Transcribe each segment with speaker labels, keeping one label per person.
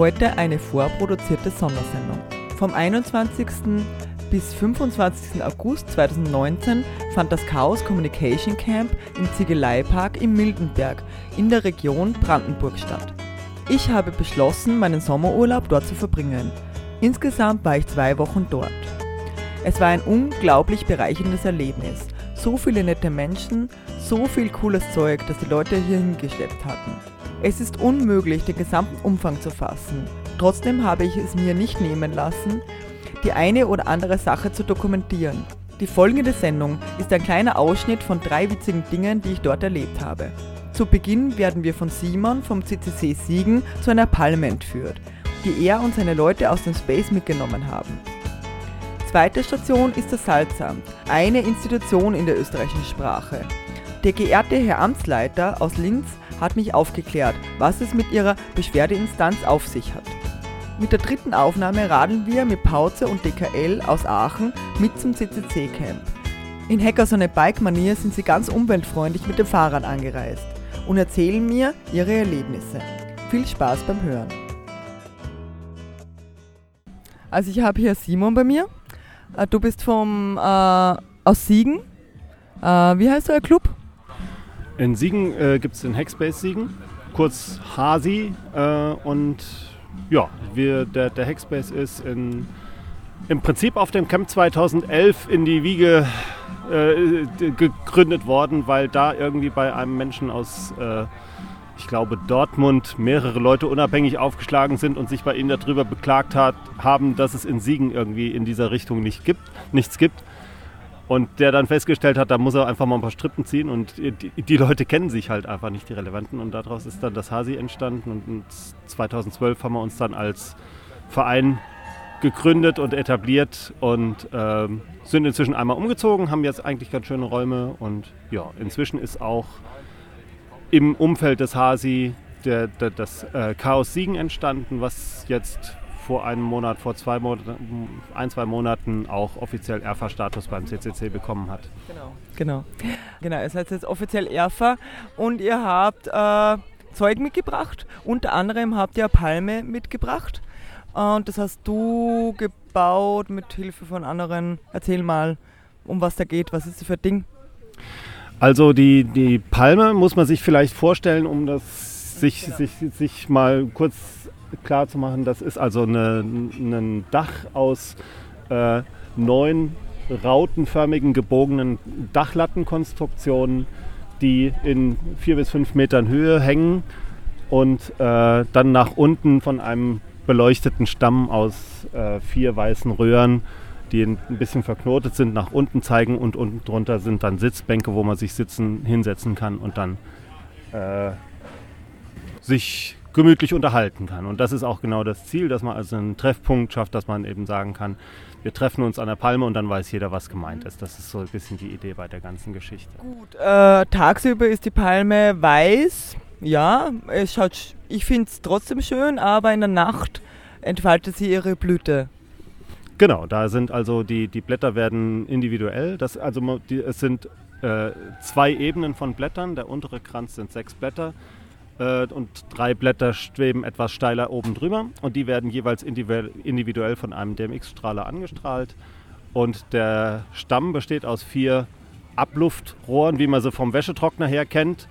Speaker 1: Heute eine vorproduzierte Sondersendung. Vom 21. bis 25. August 2019 fand das Chaos Communication Camp im Ziegeleipark in Mildenberg in der Region Brandenburg statt. Ich habe beschlossen, meinen Sommerurlaub dort zu verbringen. Insgesamt war ich zwei Wochen dort. Es war ein unglaublich bereicherndes Erlebnis. So viele nette Menschen, so viel cooles Zeug, das die Leute hier hingeschleppt hatten. Es ist unmöglich, den gesamten Umfang zu fassen. Trotzdem habe ich es mir nicht nehmen lassen, die eine oder andere Sache zu dokumentieren. Die folgende Sendung ist ein kleiner Ausschnitt von drei witzigen Dingen, die ich dort erlebt habe. Zu Beginn werden wir von Simon vom CCC Siegen zu einer Palme entführt, die er und seine Leute aus dem Space mitgenommen haben. Zweite Station ist das Salzamt, eine Institution in der österreichischen Sprache. Der geehrte Herr Amtsleiter aus Linz hat mich aufgeklärt, was es mit ihrer Beschwerdeinstanz auf sich hat. Mit der dritten Aufnahme radeln wir mit Pauze und DKL aus Aachen mit zum CCC-Camp. In Hackersonne Bike-Manier sind sie ganz umweltfreundlich mit dem Fahrrad angereist und erzählen mir ihre Erlebnisse. Viel Spaß beim Hören. Also ich habe hier Simon bei mir. Äh, Du bist vom äh, aus Siegen. Äh, wie heißt euer Club?
Speaker 2: In Siegen äh, gibt es den Hackspace Siegen, kurz Hasi. Äh, und ja, wir, der, der Hackspace ist in, im Prinzip auf dem Camp 2011 in die Wiege äh, gegründet worden, weil da irgendwie bei einem Menschen aus, äh, ich glaube, Dortmund mehrere Leute unabhängig aufgeschlagen sind und sich bei ihnen darüber beklagt hat, haben, dass es in Siegen irgendwie in dieser Richtung nicht gibt, nichts gibt. Und der dann festgestellt hat, da muss er einfach mal ein paar Strippen ziehen und die, die Leute kennen sich halt einfach nicht, die Relevanten. Und daraus ist dann das Hasi entstanden und 2012 haben wir uns dann als Verein gegründet und etabliert und ähm, sind inzwischen einmal umgezogen, haben jetzt eigentlich ganz schöne Räume und ja, inzwischen ist auch im Umfeld des Hasi der, der, das äh, Chaos Siegen entstanden, was jetzt vor einem Monat, vor zwei Monaten, ein, zwei Monaten auch offiziell ERFA-Status beim CCC bekommen hat.
Speaker 1: Genau. Genau. Genau, ihr seid jetzt offiziell ERFA und ihr habt äh, Zeug mitgebracht. Unter anderem habt ihr Palme mitgebracht. Und das hast du gebaut mit Hilfe von anderen. Erzähl mal, um was da geht. Was ist das für ein Ding?
Speaker 2: Also die, die Palme muss man sich vielleicht vorstellen, um das sich, sich, sich mal kurz klar zu machen. Das ist also ein Dach aus äh, neun rautenförmigen gebogenen Dachlattenkonstruktionen, die in vier bis fünf Metern Höhe hängen und äh, dann nach unten von einem beleuchteten Stamm aus äh, vier weißen Röhren die ein bisschen verknotet sind, nach unten zeigen und unten drunter sind dann Sitzbänke, wo man sich sitzen, hinsetzen kann und dann äh, sich gemütlich unterhalten kann. Und das ist auch genau das Ziel, dass man also einen Treffpunkt schafft, dass man eben sagen kann, wir treffen uns an der Palme und dann weiß jeder, was gemeint ist. Das ist so ein bisschen die Idee bei der ganzen Geschichte.
Speaker 1: Gut, äh, tagsüber ist die Palme weiß. Ja, es schaut, sch- ich finde es trotzdem schön, aber in der Nacht entfaltet sie ihre Blüte.
Speaker 2: Genau, da sind also die, die Blätter werden individuell. Das, also die, es sind äh, zwei Ebenen von Blättern. Der untere Kranz sind sechs Blätter und drei Blätter schweben etwas steiler oben drüber und die werden jeweils individuell, von einem DMX-Strahler angestrahlt. Und der Stamm besteht aus vier Abluftrohren, wie man sie vom Wäschetrockner her kennt.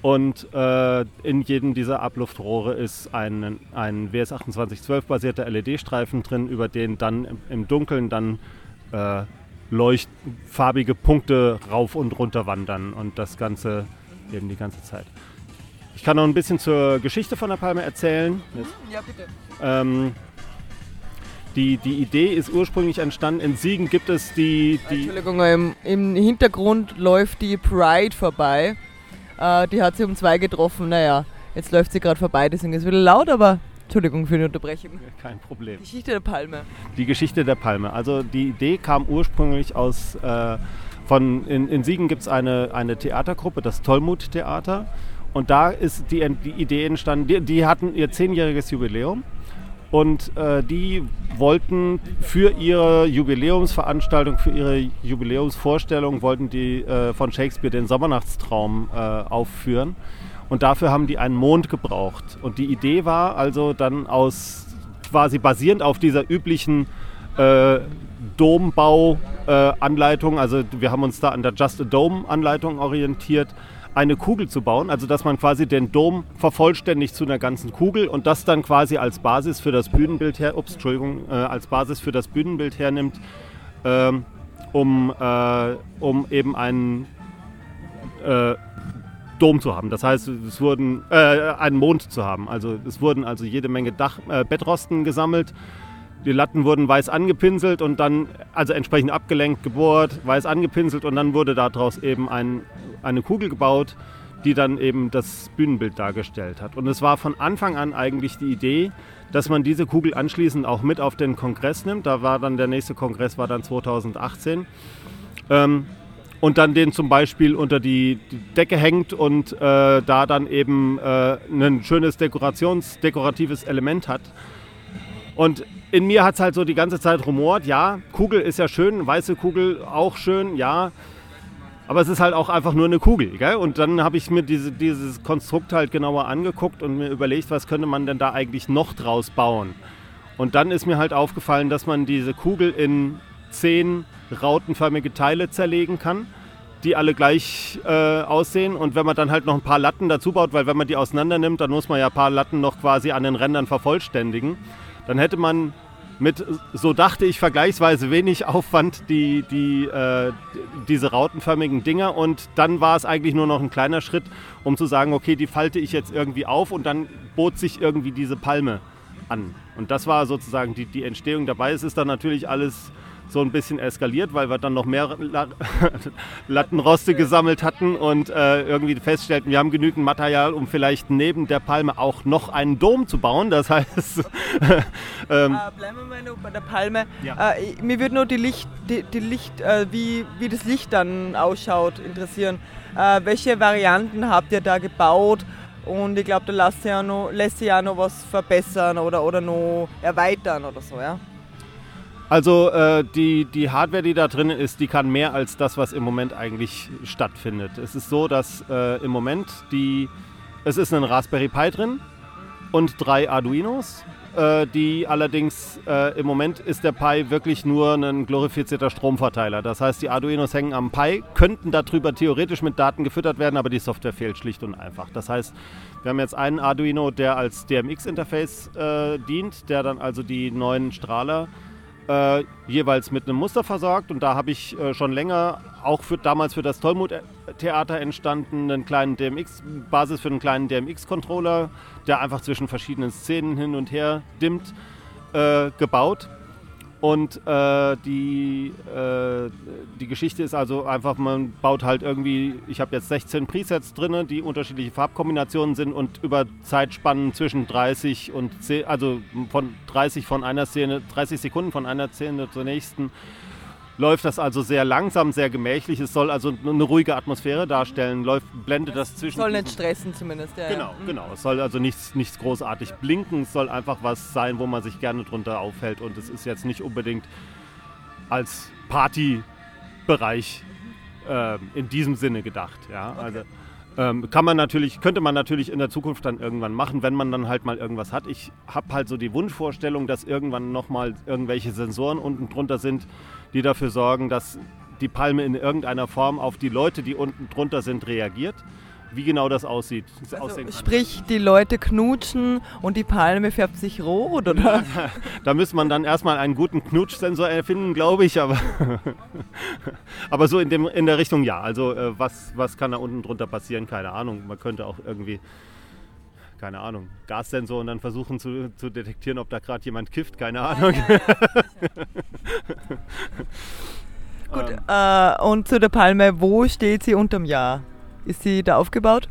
Speaker 2: Und äh, in jedem dieser Abluftrohre ist ein, ein WS2812-basierter LED-Streifen drin, über den dann im, im Dunkeln dann äh, leuchtfarbige Punkte rauf und runter wandern und das Ganze eben die ganze Zeit. Ich kann noch ein bisschen zur Geschichte von der Palme erzählen. Jetzt,
Speaker 1: Ja, bitte.
Speaker 2: ähm, die, die Idee ist ursprünglich entstanden. In Siegen gibt es die, die
Speaker 1: Entschuldigung, im, im Hintergrund läuft die Pride vorbei. Äh, die hat sie um zwei getroffen. Naja, Jetzt läuft sie gerade vorbei, deswegen ist es wieder laut, aber Entschuldigung für die Unterbrechung.
Speaker 2: Kein Problem.
Speaker 1: Geschichte der Palme.
Speaker 2: Die Geschichte der Palme. Also die Idee kam ursprünglich aus äh, von in, in Siegen gibt es eine, eine Theatergruppe, das Tollmut Theater. Und da ist die, die Idee entstanden, die, die hatten ihr zehnjähriges Jubiläum und äh, die wollten für ihre Jubiläumsveranstaltung, für ihre Jubiläumsvorstellung, wollten die äh, von Shakespeare den Sommernachtstraum äh, aufführen. Und dafür haben die einen Mond gebraucht. Und die Idee war also dann aus quasi basierend auf dieser üblichen äh, Dombau-Anleitung, also wir haben uns da an der Just a Dome-Anleitung orientiert, eine Kugel zu bauen, also dass man quasi den Dom vervollständigt zu einer ganzen Kugel und das dann quasi als Basis für das Bühnenbild her, ups, Entschuldigung, äh, als Basis für das Bühnenbild hernimmt, ähm, um, äh, um eben einen äh, Dom zu haben. Das heißt, es wurden äh, einen Mond zu haben. Also es wurden also jede Menge Dach, äh, Bettrosten gesammelt. Die Latten wurden weiß angepinselt und dann, also entsprechend abgelenkt, gebohrt, weiß angepinselt und dann wurde daraus eben ein, eine Kugel gebaut, die dann eben das Bühnenbild dargestellt hat. Und es war von Anfang an eigentlich die Idee, dass man diese Kugel anschließend auch mit auf den Kongress nimmt. Da war dann der nächste Kongress war dann 2018. Ähm, und dann den zum Beispiel unter die Decke hängt und äh, da dann eben äh, ein schönes Dekorations, dekoratives Element hat. Und in mir hat es halt so die ganze Zeit rumort, ja, Kugel ist ja schön, weiße Kugel auch schön, ja. Aber es ist halt auch einfach nur eine Kugel. Gell? Und dann habe ich mir diese, dieses Konstrukt halt genauer angeguckt und mir überlegt, was könnte man denn da eigentlich noch draus bauen. Und dann ist mir halt aufgefallen, dass man diese Kugel in zehn rautenförmige Teile zerlegen kann, die alle gleich äh, aussehen. Und wenn man dann halt noch ein paar Latten dazu baut, weil wenn man die auseinander nimmt, dann muss man ja ein paar Latten noch quasi an den Rändern vervollständigen, dann hätte man mit, so dachte ich, vergleichsweise wenig Aufwand die, die, äh, diese rautenförmigen Dinger. Und dann war es eigentlich nur noch ein kleiner Schritt, um zu sagen, okay, die falte ich jetzt irgendwie auf und dann bot sich irgendwie diese Palme an. Und das war sozusagen die, die Entstehung dabei. Es ist dann natürlich alles so ein bisschen eskaliert, weil wir dann noch mehr Lattenroste gesammelt hatten und äh, irgendwie feststellten, wir haben genügend Material, um vielleicht neben der Palme auch noch einen Dom zu bauen. Das heißt.
Speaker 1: ähm, äh, bleiben wir mal nur bei der Palme. Ja. Äh, mir würde nur die Licht, die, die Licht äh, wie, wie das Licht dann ausschaut, interessieren. Äh, welche Varianten habt ihr da gebaut? Und ich glaube, da lässt sich ja noch, lässt sich ja noch was verbessern oder, oder noch erweitern oder so, ja?
Speaker 2: Also äh, die, die Hardware, die da drin ist, die kann mehr als das, was im Moment eigentlich stattfindet. Es ist so, dass äh, im Moment die, es ist ein Raspberry Pi drin und drei Arduinos. Äh, die allerdings äh, im Moment ist der Pi wirklich nur ein glorifizierter Stromverteiler. Das heißt, die Arduinos hängen am Pi, könnten darüber theoretisch mit Daten gefüttert werden, aber die Software fehlt schlicht und einfach. Das heißt, wir haben jetzt einen Arduino, der als DMX-Interface äh, dient, der dann also die neuen Strahler äh, jeweils mit einem Muster versorgt. Und da habe ich äh, schon länger, auch für, damals für das Tollmut-Theater entstanden, einen kleinen DMX, Basis für einen kleinen DMX-Controller, der einfach zwischen verschiedenen Szenen hin und her dimmt, äh, gebaut. Und äh, die, äh, die Geschichte ist also einfach, man baut halt irgendwie, ich habe jetzt 16 Presets drin, die unterschiedliche Farbkombinationen sind und über Zeitspannen zwischen 30 und 10, also von 30 von einer Szene, 30 Sekunden von einer Szene zur nächsten läuft das also sehr langsam, sehr gemächlich. Es soll also eine ruhige Atmosphäre darstellen, läuft, blendet das, das zwischen.
Speaker 1: Soll nicht stressen zumindest, ja.
Speaker 2: Genau, ja. genau. Es soll also nichts, nichts großartig blinken, es soll einfach was sein, wo man sich gerne drunter aufhält. Und es ist jetzt nicht unbedingt als Partybereich äh, in diesem Sinne gedacht. Ja? Okay. Also, ähm, kann man natürlich, könnte man natürlich in der Zukunft dann irgendwann machen, wenn man dann halt mal irgendwas hat. Ich habe halt so die Wunschvorstellung, dass irgendwann nochmal irgendwelche Sensoren unten drunter sind, die dafür sorgen, dass die Palme in irgendeiner Form auf die Leute, die unten drunter sind, reagiert. Wie genau das aussieht.
Speaker 1: Also, sprich, die Leute knutschen und die Palme färbt sich rot, oder? Ja,
Speaker 2: da müsste man dann erstmal einen guten Knutschsensor erfinden, glaube ich. Aber, aber so in, dem, in der Richtung ja. Also äh, was, was kann da unten drunter passieren? Keine Ahnung. Man könnte auch irgendwie keine Ahnung, Gassensor und dann versuchen zu, zu detektieren, ob da gerade jemand kifft, keine Ahnung.
Speaker 1: Gut, ähm. äh, und zu der Palme, wo steht sie unterm Jahr? Ist sie da aufgebaut?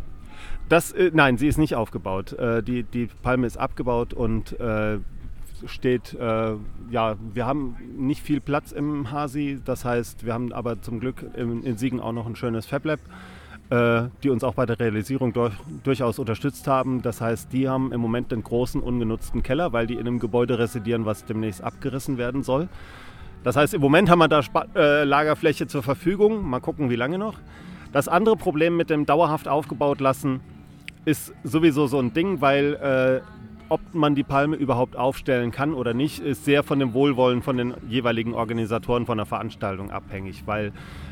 Speaker 2: Das, äh, nein, sie ist nicht aufgebaut. Äh, die, die Palme ist abgebaut und äh, steht, äh, ja, wir haben nicht viel Platz im Hasi. Das heißt, wir haben aber zum Glück in, in Siegen auch noch ein schönes FabLab, äh, die uns auch bei der Realisierung durch, durchaus unterstützt haben. Das heißt, die haben im Moment den großen ungenutzten Keller, weil die in einem Gebäude residieren, was demnächst abgerissen werden soll. Das heißt, im Moment haben wir da Spa äh, Lagerfläche zur Verfügung. Mal gucken, wie lange noch. Das andere Problem mit dem dauerhaft aufgebaut lassen ist sowieso so ein Ding, weil äh, ob man die Palme überhaupt aufstellen kann oder nicht, ist sehr von dem Wohlwollen von den jeweiligen Organisatoren von der Veranstaltung abhängig. Weil,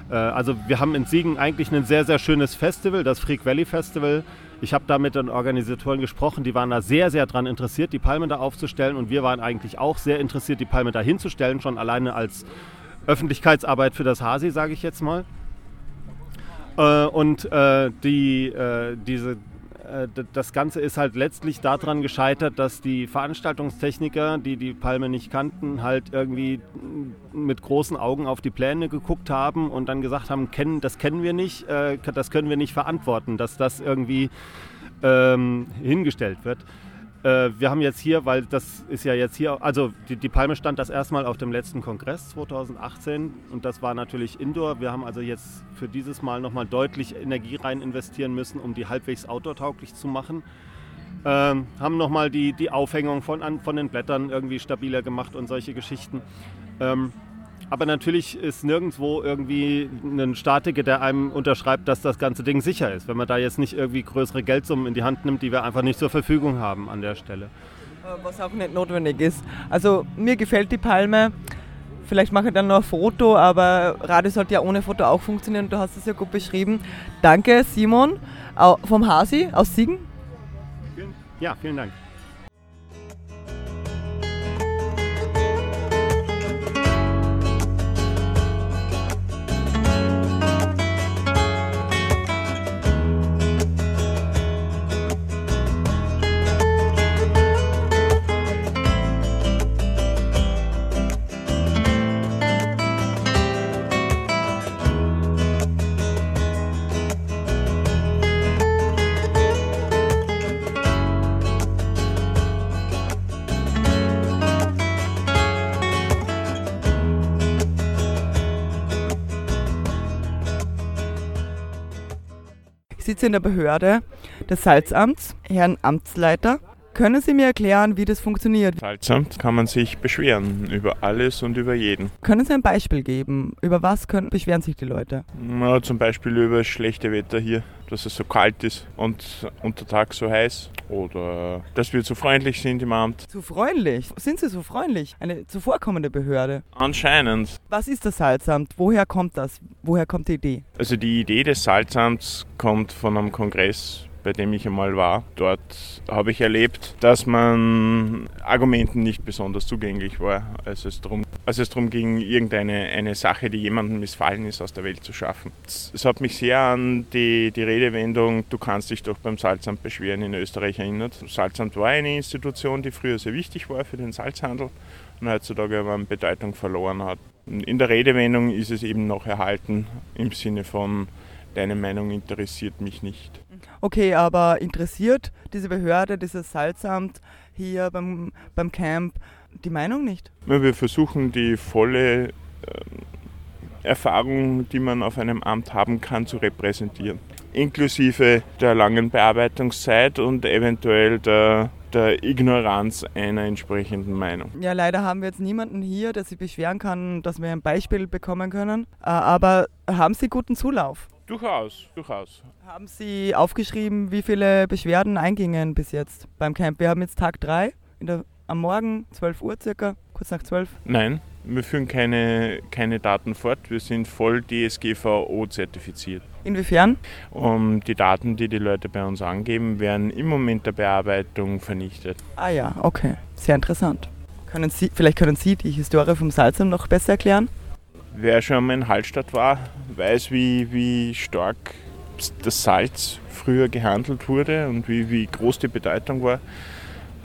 Speaker 2: äh, also wir haben in Siegen eigentlich ein sehr, sehr schönes Festival, das Freak Valley Festival. Ich habe da mit den Organisatoren gesprochen, die waren da sehr, sehr daran interessiert, die Palme da aufzustellen. Und wir waren eigentlich auch sehr interessiert, die Palme da hinzustellen, schon alleine als Öffentlichkeitsarbeit für das Hasi, sage ich jetzt mal. Äh, und äh, die, äh, diese äh, das Ganze ist halt letztlich daran gescheitert, dass die Veranstaltungstechniker, die die Palme nicht kannten, halt irgendwie mit großen Augen auf die Pläne geguckt haben und dann gesagt haben, kennen, das kennen wir nicht, äh, das können wir nicht verantworten, dass das irgendwie ähm, hingestellt wird. Äh, wir haben jetzt hier, weil das ist ja jetzt hier, also die, die Palme stand das erstmal auf dem letzten Kongress 2018 und das war natürlich Indoor. Wir haben also jetzt für dieses Mal nochmal deutlich Energie rein investieren müssen, um die halbwegs outdoor-tauglich zu machen. Ähm, haben nochmal die, die Aufhängung von, an, von den Blättern irgendwie stabiler gemacht und solche Geschichten. Ähm, aber natürlich ist nirgendwo irgendwie ein Statiker, der einem unterschreibt, dass das ganze Ding sicher ist. Wenn man da jetzt nicht irgendwie größere Geldsummen in die Hand nimmt, die wir einfach nicht zur Verfügung haben an der Stelle.
Speaker 1: Äh, was auch nicht notwendig ist. Also mir gefällt die Palme. Vielleicht mache ich dann noch ein Foto, aber Radio sollte ja ohne Foto auch funktionieren. Du hast es ja gut beschrieben. Danke, Simon vom Hasi aus Siegen.
Speaker 2: Ja, vielen Dank.
Speaker 1: In der Behörde des Salzamts, Herrn Amtsleiter. Können Sie mir erklären, wie das funktioniert?
Speaker 3: Salzamt kann man sich beschweren über alles und über jeden.
Speaker 1: Können Sie ein Beispiel geben? Über was können, beschweren sich die Leute?
Speaker 3: Ja, zum Beispiel über das schlechte Wetter hier, dass es so kalt ist und untertags so heiß. Oder dass wir zu freundlich sind im Amt.
Speaker 1: Zu freundlich? Sind Sie so freundlich? Eine zuvorkommende Behörde?
Speaker 3: Anscheinend.
Speaker 1: Was ist das Salzamt? Woher kommt das? Woher kommt die Idee?
Speaker 3: Also die Idee des Salzamts kommt von einem Kongress bei dem ich einmal war. Dort habe ich erlebt, dass man Argumenten nicht besonders zugänglich war, als es darum, als es darum ging, irgendeine eine Sache, die jemandem missfallen ist, aus der Welt zu schaffen. Es hat mich sehr an die, die Redewendung, du kannst dich doch beim Salzamt beschweren, in Österreich erinnert. Das Salzamt war eine Institution, die früher sehr wichtig war für den Salzhandel und heutzutage aber an Bedeutung verloren hat. In der Redewendung ist es eben noch erhalten im Sinne von, deine Meinung interessiert mich nicht.
Speaker 1: Okay, aber interessiert diese Behörde, dieses Salzamt hier beim, beim Camp die Meinung nicht?
Speaker 3: Wir versuchen die volle äh, Erfahrung, die man auf einem Amt haben kann, zu repräsentieren. Inklusive der langen Bearbeitungszeit und eventuell der, der Ignoranz einer entsprechenden Meinung.
Speaker 1: Ja, leider haben wir jetzt niemanden hier, der sich beschweren kann, dass wir ein Beispiel bekommen können. Äh, aber haben Sie guten Zulauf?
Speaker 3: Durchaus, durchaus.
Speaker 1: Haben Sie aufgeschrieben, wie viele Beschwerden eingingen bis jetzt beim Camp? Wir haben jetzt Tag 3 am Morgen, 12 Uhr circa, kurz nach 12.
Speaker 3: Nein, wir führen keine, keine Daten fort. Wir sind voll DSGVO zertifiziert.
Speaker 1: Inwiefern?
Speaker 3: Um, die Daten, die die Leute bei uns angeben, werden im Moment der Bearbeitung vernichtet.
Speaker 1: Ah ja, okay. Sehr interessant. Können Sie, vielleicht können Sie die Historie vom Salzam noch besser erklären?
Speaker 3: Wer schon mal in Hallstatt war, weiß, wie, wie stark das Salz früher gehandelt wurde und wie, wie groß die Bedeutung war.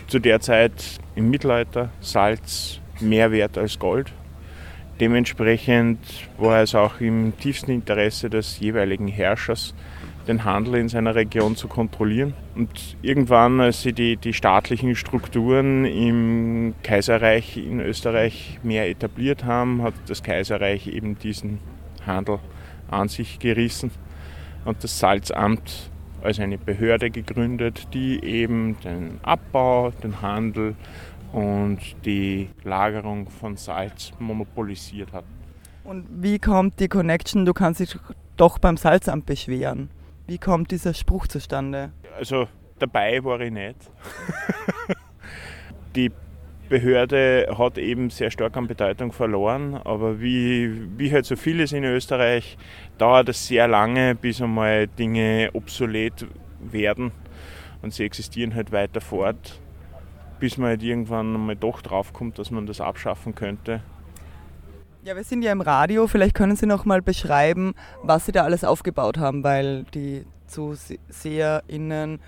Speaker 3: Zu der Zeit im Mittelalter Salz mehr wert als Gold. Dementsprechend war es auch im tiefsten Interesse des jeweiligen Herrschers, den Handel in seiner Region zu kontrollieren. Und irgendwann, als sie die, die staatlichen Strukturen im Kaiserreich in Österreich mehr etabliert haben, hat das Kaiserreich eben diesen Handel an sich gerissen und das Salzamt als eine Behörde gegründet, die eben den Abbau, den Handel und die Lagerung von Salz monopolisiert hat.
Speaker 1: Und wie kommt die Connection, du kannst dich doch beim Salzamt beschweren? Wie kommt dieser Spruch zustande?
Speaker 3: Also dabei war ich nicht. die Behörde hat eben sehr stark an Bedeutung verloren, aber wie, wie halt so vieles in Österreich dauert es sehr lange, bis einmal Dinge obsolet werden und sie existieren halt weiter fort, bis man halt irgendwann mal doch draufkommt, dass man das abschaffen könnte.
Speaker 1: Ja, wir sind ja im Radio. Vielleicht können Sie noch mal beschreiben, was Sie da alles aufgebaut haben, weil die ZuseherInnen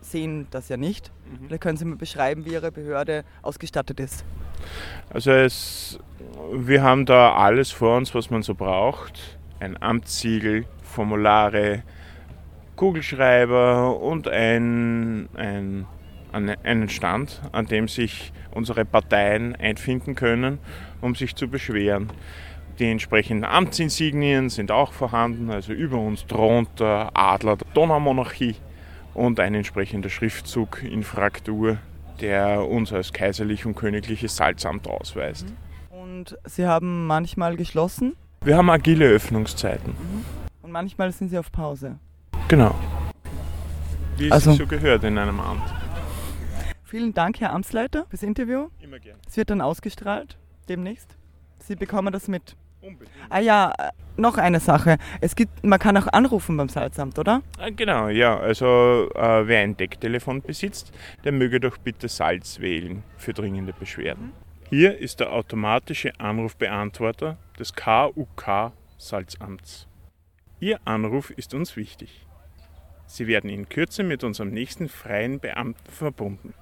Speaker 1: sehen das ja nicht. Mhm. Vielleicht können Sie mal beschreiben, wie Ihre Behörde ausgestattet ist.
Speaker 3: Also es, wir haben da alles vor uns, was man so braucht. Ein Amtssiegel, Formulare, Kugelschreiber und ein, ein, einen Stand, an dem sich unsere Parteien einfinden können um sich zu beschweren. Die entsprechenden Amtsinsignien sind auch vorhanden, also über uns thront der Adler der Donaumonarchie und ein entsprechender Schriftzug in Fraktur, der uns als kaiserlich und königliches Salzamt ausweist.
Speaker 1: Und Sie haben manchmal geschlossen?
Speaker 3: Wir haben agile Öffnungszeiten.
Speaker 1: Und manchmal sind Sie auf Pause?
Speaker 3: Genau. Wie es
Speaker 1: Also-
Speaker 3: so gehört in einem Amt.
Speaker 1: Vielen Dank, Herr Amtsleiter, fürs Interview.
Speaker 3: Immer gerne.
Speaker 1: Es wird dann ausgestrahlt demnächst. Sie bekommen das mit.
Speaker 3: Unbedingt.
Speaker 1: Ah ja, äh, noch eine Sache. Es gibt, man kann auch anrufen beim Salzamt, oder?
Speaker 3: Ah, Genau, ja. Also äh, wer ein Decktelefon besitzt, der möge doch bitte Salz wählen für dringende Beschwerden. Hier ist der automatische Anrufbeantworter des KUK Salzamts. Ihr Anruf ist uns wichtig. Sie werden in Kürze mit unserem nächsten freien Beamten verbunden.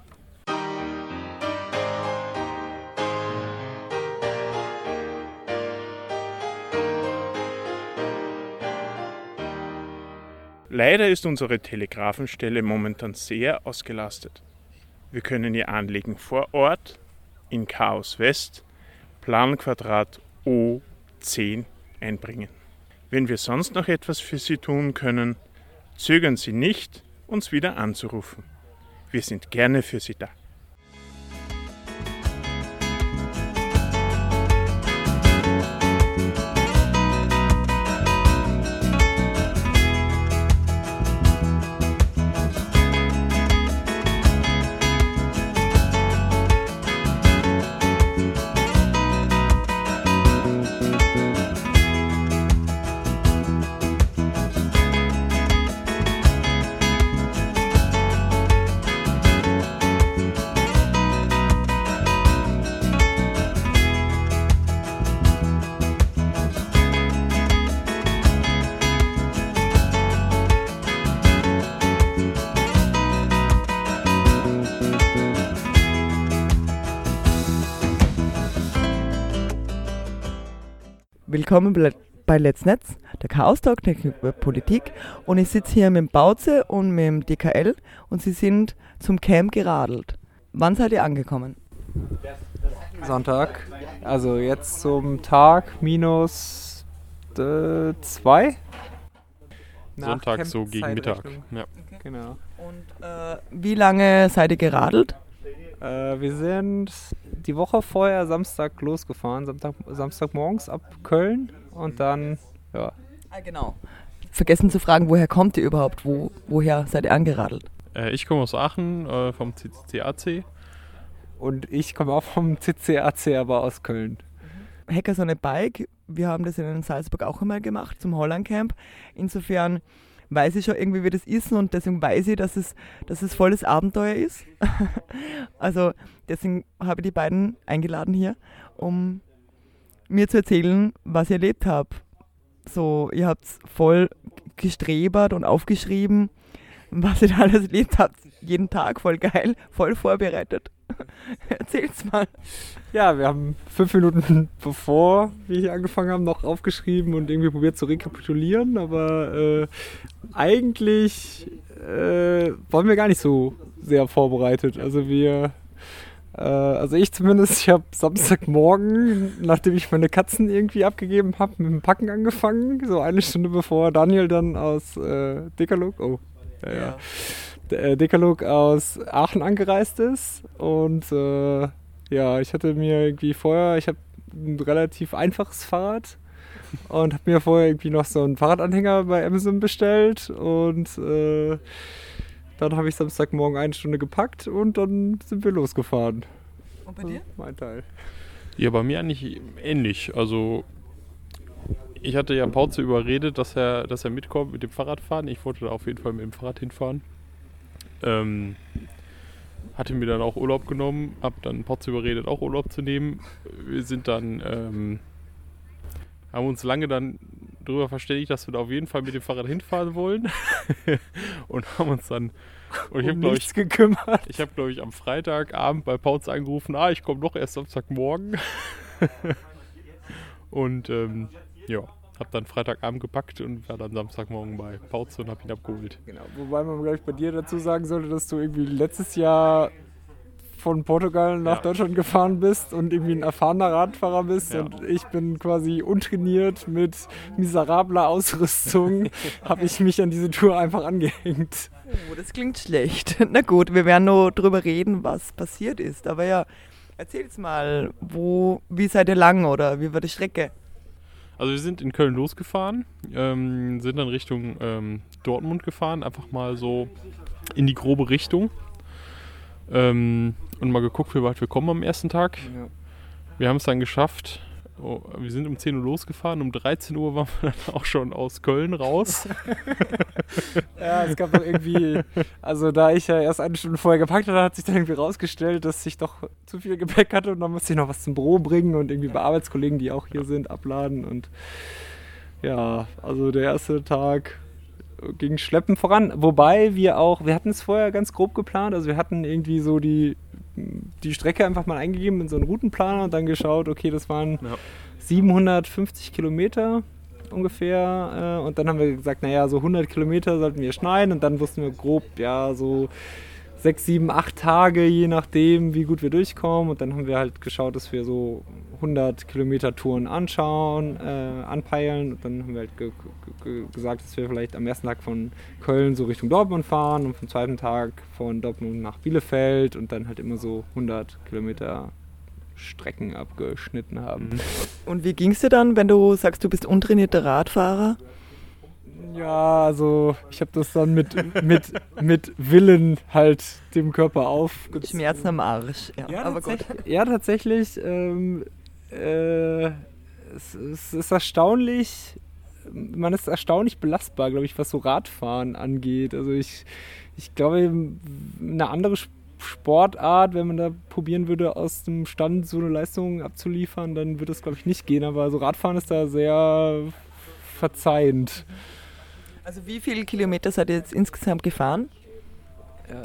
Speaker 3: Leider ist unsere Telegrafenstelle momentan sehr ausgelastet. Wir können Ihr Anliegen vor Ort in Chaos West, Planquadrat O10 einbringen. Wenn wir sonst noch etwas für Sie tun können, zögern Sie nicht, uns wieder anzurufen. Wir sind gerne für Sie da.
Speaker 1: Willkommen bei Let's Netz, der Chaos Talk der K- Politik. Und ich sitze hier mit dem Bauze und mit dem DKL und sie sind zum Camp geradelt. Wann seid ihr angekommen?
Speaker 4: Sonntag. Also jetzt zum Tag minus äh, zwei.
Speaker 5: Sonntag so gegen Mittag. Ja.
Speaker 4: Genau.
Speaker 1: Und äh, wie lange seid ihr geradelt?
Speaker 4: Äh, wir sind die Woche vorher Samstag losgefahren, Samstag, Samstagmorgens ab Köln und dann, ja,
Speaker 1: Ah, genau. Vergessen zu fragen, woher kommt ihr überhaupt? Wo, woher seid ihr angeradelt?
Speaker 5: Äh, ich komme aus Aachen äh, vom CCAC.
Speaker 4: und ich komme auch vom CCAC, aber aus Köln.
Speaker 1: So eine Bike. Wir haben das in Salzburg auch einmal gemacht, zum Holland Camp. Insofern weiß ich schon irgendwie, wie das ist und deswegen weiß ich, dass es, dass es volles Abenteuer ist. also deswegen habe ich die beiden eingeladen hier, um mir zu erzählen, was ihr erlebt habt. So, ihr habt voll gestrebert und aufgeschrieben, was ihr da alles erlebt habt. Jeden Tag voll geil, voll vorbereitet. Erzähl's mal.
Speaker 4: Ja, wir haben fünf Minuten bevor wir hier angefangen haben, noch aufgeschrieben und irgendwie probiert zu rekapitulieren, aber äh, eigentlich äh, waren wir gar nicht so sehr vorbereitet. Also wir, äh, also ich zumindest, ich habe Samstagmorgen, nachdem ich meine Katzen irgendwie abgegeben habe, mit dem Packen angefangen, so eine Stunde bevor Daniel dann aus äh, Dekalog, oh, ja, ja. Äh, Dekalog aus Aachen angereist ist und äh, ja, ich hatte mir irgendwie vorher, ich habe ein relativ einfaches Fahrrad und habe mir vorher irgendwie noch so einen Fahrradanhänger bei Amazon bestellt und äh, dann habe ich Samstagmorgen eine Stunde gepackt und dann sind wir losgefahren.
Speaker 1: Und bei dir?
Speaker 4: Mein Teil.
Speaker 5: Ja, bei mir eigentlich ähnlich. Also ich hatte ja Pauze überredet, dass er, dass er mitkommt mit dem Fahrradfahren. Ich wollte da auf jeden Fall mit dem Fahrrad hinfahren. Ähm, hatte mir dann auch Urlaub genommen, hab dann Pauze überredet, auch Urlaub zu nehmen. Wir sind dann, ähm, haben uns lange dann darüber verständigt, dass wir da auf jeden Fall mit dem Fahrrad hinfahren wollen. und haben uns dann, und ich habe
Speaker 4: um
Speaker 5: ich,
Speaker 4: nichts gekümmert.
Speaker 5: ich habe, glaube ich, am Freitagabend bei Pauze angerufen, ah, ich komme doch erst Samstagmorgen. und ähm, ja, habe dann Freitagabend gepackt und war dann Samstagmorgen bei Pauze und habe ihn abgeholt.
Speaker 4: Genau, wobei man, glaube ich, bei dir dazu sagen sollte, dass du irgendwie letztes Jahr von Portugal nach
Speaker 5: Ja.
Speaker 4: Deutschland gefahren bist und irgendwie ein erfahrener Radfahrer bist
Speaker 5: Ja.
Speaker 4: und ich bin quasi untrainiert mit miserabler Ausrüstung, habe ich mich an diese Tour einfach angehängt.
Speaker 1: Oh, das klingt schlecht. Na gut, wir werden nur drüber reden, was passiert ist. Aber ja, erzähl's mal, wo, wie seid ihr lang oder wie war die Strecke?
Speaker 5: Also wir sind in Köln losgefahren, ähm, sind dann Richtung ähm, Dortmund gefahren, einfach mal so in die grobe Richtung. Ähm, und mal geguckt, wie weit wir kommen am ersten Tag. Wir haben es dann geschafft. Oh, wir sind um 10 Uhr losgefahren, um 13 Uhr waren wir dann auch schon aus Köln raus.
Speaker 4: Ja, es gab doch irgendwie, also da ich ja erst eine Stunde vorher gepackt hatte, hat sich dann irgendwie rausgestellt, dass ich doch zu viel Gepäck hatte und dann musste ich noch was zum Büro bringen und irgendwie bei Arbeitskollegen, die auch hier sind, abladen und ja, also der erste Tag ging schleppend voran, wobei wir auch, wir hatten es vorher ganz grob geplant, also wir hatten irgendwie so die, die Strecke einfach mal eingegeben in so einen Routenplaner und dann geschaut, okay, das waren
Speaker 5: Ja.
Speaker 4: 750 Kilometer ungefähr. Äh, und dann haben wir gesagt, naja, so 100 Kilometer sollten wir schneiden. Und dann wussten wir grob, ja, so sechs, sieben, acht Tage, je nachdem, wie gut wir durchkommen. Und dann haben wir halt geschaut, dass wir so 100 Kilometer Touren anschauen, äh, anpeilen. Und dann haben wir halt ge ge gesagt, dass wir vielleicht am ersten Tag von Köln so Richtung Dortmund fahren und vom zweiten Tag von Dortmund nach Bielefeld und dann halt immer so 100 Kilometer Strecken abgeschnitten haben.
Speaker 1: Und wie ging's dir dann, wenn du sagst, du bist untrainierter Radfahrer?
Speaker 4: Ja, also ich habe das dann mit, mit, mit Willen halt dem Körper aufgezogen.
Speaker 1: Schmerzen am Arsch. Ja,
Speaker 4: Ja,
Speaker 1: aber gut.
Speaker 4: tatsächlich, ja, tatsächlich. Ähm, äh, es, es ist erstaunlich, man ist erstaunlich belastbar, glaube ich, was so Radfahren angeht. Also ich, ich glaube, eine andere Sp- Sportart, wenn man da probieren würde, aus dem Stand so eine Leistung abzuliefern, dann würde es, glaube ich, nicht gehen. Aber so Radfahren ist da sehr verzeihend.
Speaker 1: Also wie viele Kilometer seid ihr jetzt insgesamt gefahren?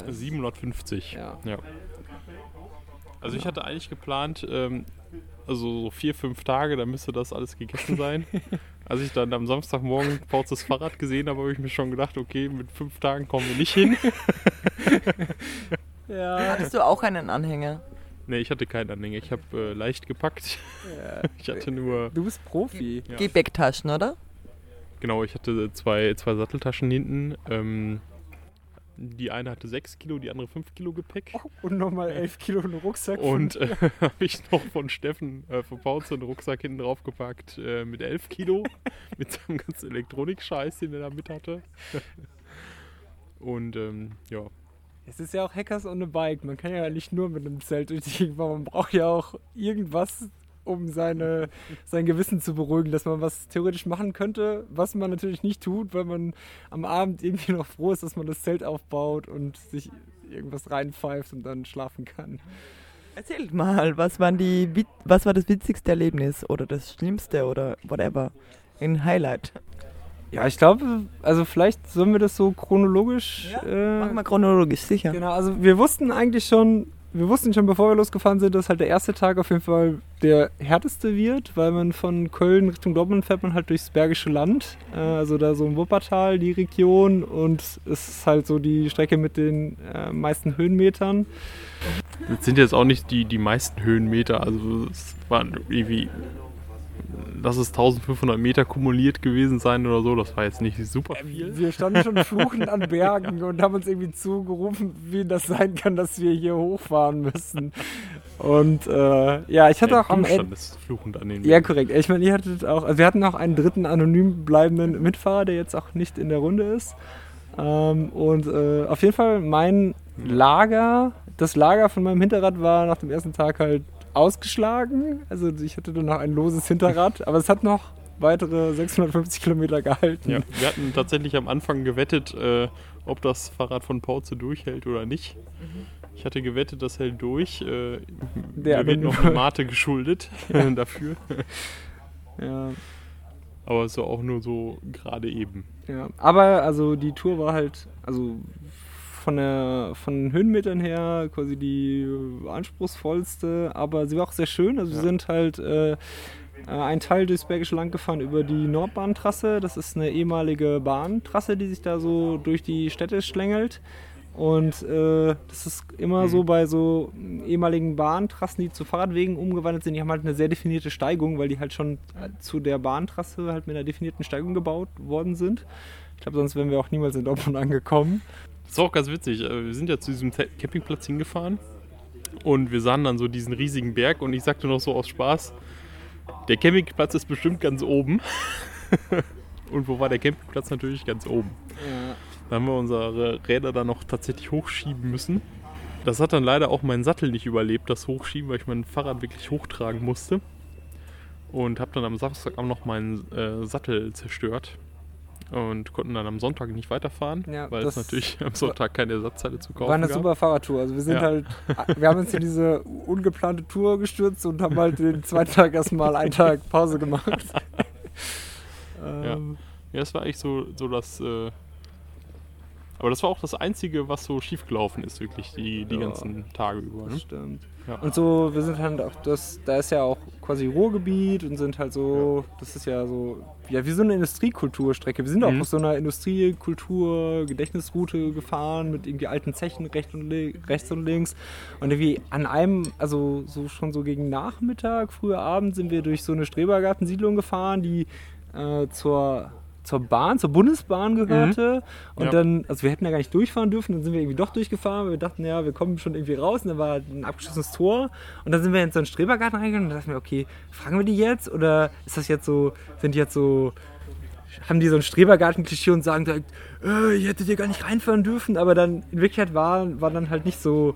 Speaker 5: 750.
Speaker 4: Ja.
Speaker 5: Also ich hatte eigentlich geplant, ähm, also so vier, fünf Tage, dann müsste das alles gegessen sein. Als ich dann am Samstagmorgen Pauzes Fahrrad gesehen habe, habe ich mir schon gedacht, okay, mit fünf Tagen kommen wir nicht hin.
Speaker 4: Ja.
Speaker 1: Hattest du auch einen Anhänger?
Speaker 5: Nee, ich hatte keinen Anhänger. Ich habe äh, leicht gepackt. Ich hatte nur,
Speaker 4: Du bist Profi.
Speaker 5: Ja.
Speaker 1: Gepäcktaschen, oder?
Speaker 5: Genau, ich hatte zwei, zwei Satteltaschen hinten. Ähm, die eine hatte 6 Kilo, die andere 5 Kilo Gepäck.
Speaker 4: Und nochmal 11 Kilo in den Rucksack.
Speaker 5: Und äh, habe ich noch von Steffen äh, von Pauze einen Rucksack hinten drauf gepackt äh, mit 11 Kilo. mit seinem ganzen Elektronik-Scheiß, den er da mit hatte. Und ähm, ja,
Speaker 4: Es ist ja auch Hackers on a Bike. Man kann ja nicht nur mit einem Zelt durch die Gegend fahren. Man braucht ja auch irgendwas, um seine, sein Gewissen zu beruhigen, dass man was theoretisch machen könnte, was man natürlich nicht tut, weil man am Abend irgendwie noch froh ist, dass man das Zelt aufbaut und sich irgendwas reinpfeift und dann schlafen kann.
Speaker 1: Erzählt mal, was, waren die, was war das witzigste Erlebnis oder das schlimmste oder whatever? Ein Highlight.
Speaker 4: Ja, ich glaube, also vielleicht sollen wir das so chronologisch.
Speaker 1: Ja,
Speaker 4: äh,
Speaker 1: Mach mal chronologisch, sicher.
Speaker 4: Genau, also wir wussten eigentlich schon wir wussten schon, bevor wir losgefahren sind, dass halt der erste Tag auf jeden Fall der härteste wird, weil man von Köln Richtung Dortmund fährt man halt durchs Bergische Land, äh, also da so im Wuppertal, die Region und es ist halt so die Strecke mit den äh, meisten Höhenmetern.
Speaker 5: Das sind jetzt auch nicht die, die meisten Höhenmeter, also es waren irgendwie, lass es 1500 Meter kumuliert gewesen sein oder so, das war jetzt nicht super viel.
Speaker 4: Wir standen schon fluchend an Bergen und haben uns irgendwie zugerufen, wie das sein kann, dass wir hier hochfahren müssen. Und äh, ja, ich hatte
Speaker 5: Ja,
Speaker 4: auch am Ende.
Speaker 5: fluchend an den
Speaker 4: Ja, korrekt. Ich meine, ihr hattet auch, also wir hatten auch einen dritten anonym bleibenden Mitfahrer, der jetzt auch nicht in der Runde ist. Ähm, und äh, auf jeden Fall mein Lager, das Lager von meinem Hinterrad war nach dem ersten Tag halt ausgeschlagen. Also ich hatte nur noch ein loses Hinterrad, aber es hat noch weitere 650 Kilometer gehalten.
Speaker 5: Ja, wir hatten tatsächlich am Anfang gewettet, äh, ob das Fahrrad von Pauze durchhält oder nicht. Ich hatte gewettet, das hält durch. Äh,
Speaker 4: Der
Speaker 5: wird noch eine Mate geschuldet äh, dafür.
Speaker 4: Ja.
Speaker 5: Aber so auch nur so gerade eben.
Speaker 4: Ja, aber also die Tour war halt, also von, der, von den Höhenmetern her quasi die anspruchsvollste, aber sie war auch sehr schön. Also wir sind halt äh, äh, einen Teil durchs Bergische Land gefahren über die Nordbahntrasse. Das ist eine ehemalige Bahntrasse, die sich da so durch die Städte schlängelt. Und äh, das ist immer so bei so ehemaligen Bahntrassen, die zu Fahrradwegen umgewandelt sind, die haben halt eine sehr definierte Steigung, weil die halt schon äh, zu der Bahntrasse halt mit einer definierten Steigung gebaut worden sind. Ich glaube, sonst wären wir auch niemals in Dortmund angekommen.
Speaker 5: Das ist auch ganz witzig. äh, Wir sind ja zu diesem Campingplatz hingefahren und wir sahen dann so diesen riesigen Berg und ich sagte noch so aus Spaß, der Campingplatz ist bestimmt ganz oben. und wo war der Campingplatz? Natürlich ganz oben. Da haben wir unsere Räder dann noch tatsächlich hochschieben müssen. Das hat dann leider auch mein Sattel nicht überlebt, das Hochschieben, weil ich mein Fahrrad wirklich hochtragen musste. Und habe dann am Samstagabend noch meinen äh, Sattel zerstört. Und konnten dann am Sonntag nicht weiterfahren,
Speaker 4: Ja,
Speaker 5: weil es natürlich am Sonntag keine Ersatzteile zu kaufen
Speaker 4: War eine
Speaker 5: gab.
Speaker 4: super Fahrradtour. Also wir sind
Speaker 5: Ja.
Speaker 4: halt, wir haben uns in diese ungeplante Tour gestürzt und haben halt den zweiten Tag erstmal einen Tag Pause gemacht. ähm,
Speaker 5: Ja, das war eigentlich so, so das. Äh, aber das war auch das Einzige, was so schiefgelaufen ist, wirklich, die, die
Speaker 4: Ja.
Speaker 5: ganzen Tage über. Ne?
Speaker 4: Stimmt.
Speaker 5: Ja.
Speaker 4: Und so, wir sind halt auch das, da ist ja auch quasi Ruhrgebiet und sind halt so, das ist ja so, ja, wie so eine Industriekulturstrecke. Wir sind auch
Speaker 5: Mhm.
Speaker 4: auf so einer Industriekultur, Gedächtnisroute gefahren mit irgendwie alten Zechen rechts und, rechts und links. Und irgendwie an einem, also so schon so gegen Nachmittag, früher Abend sind wir durch so eine Strebergartensiedlung gefahren, die äh, zur zur Bahn, zur Bundesbahn gehörte. Und
Speaker 5: Mhm. Ja.
Speaker 4: dann, also wir hätten ja gar nicht durchfahren dürfen, dann sind wir irgendwie doch durchgefahren, weil wir dachten, ja, wir kommen schon irgendwie raus und dann war halt ein abgeschlossenes Tor. Und dann sind wir in so einen Strebergarten reingegangen und dann dachten wir, okay, fragen wir die jetzt? Oder ist das jetzt so, sind die jetzt so, haben die so ein Strebergarten-Klischee und sagen direkt, äh, ihr hättet hier gar nicht reinfahren dürfen, aber dann in Wirklichkeit war, war dann halt nicht so,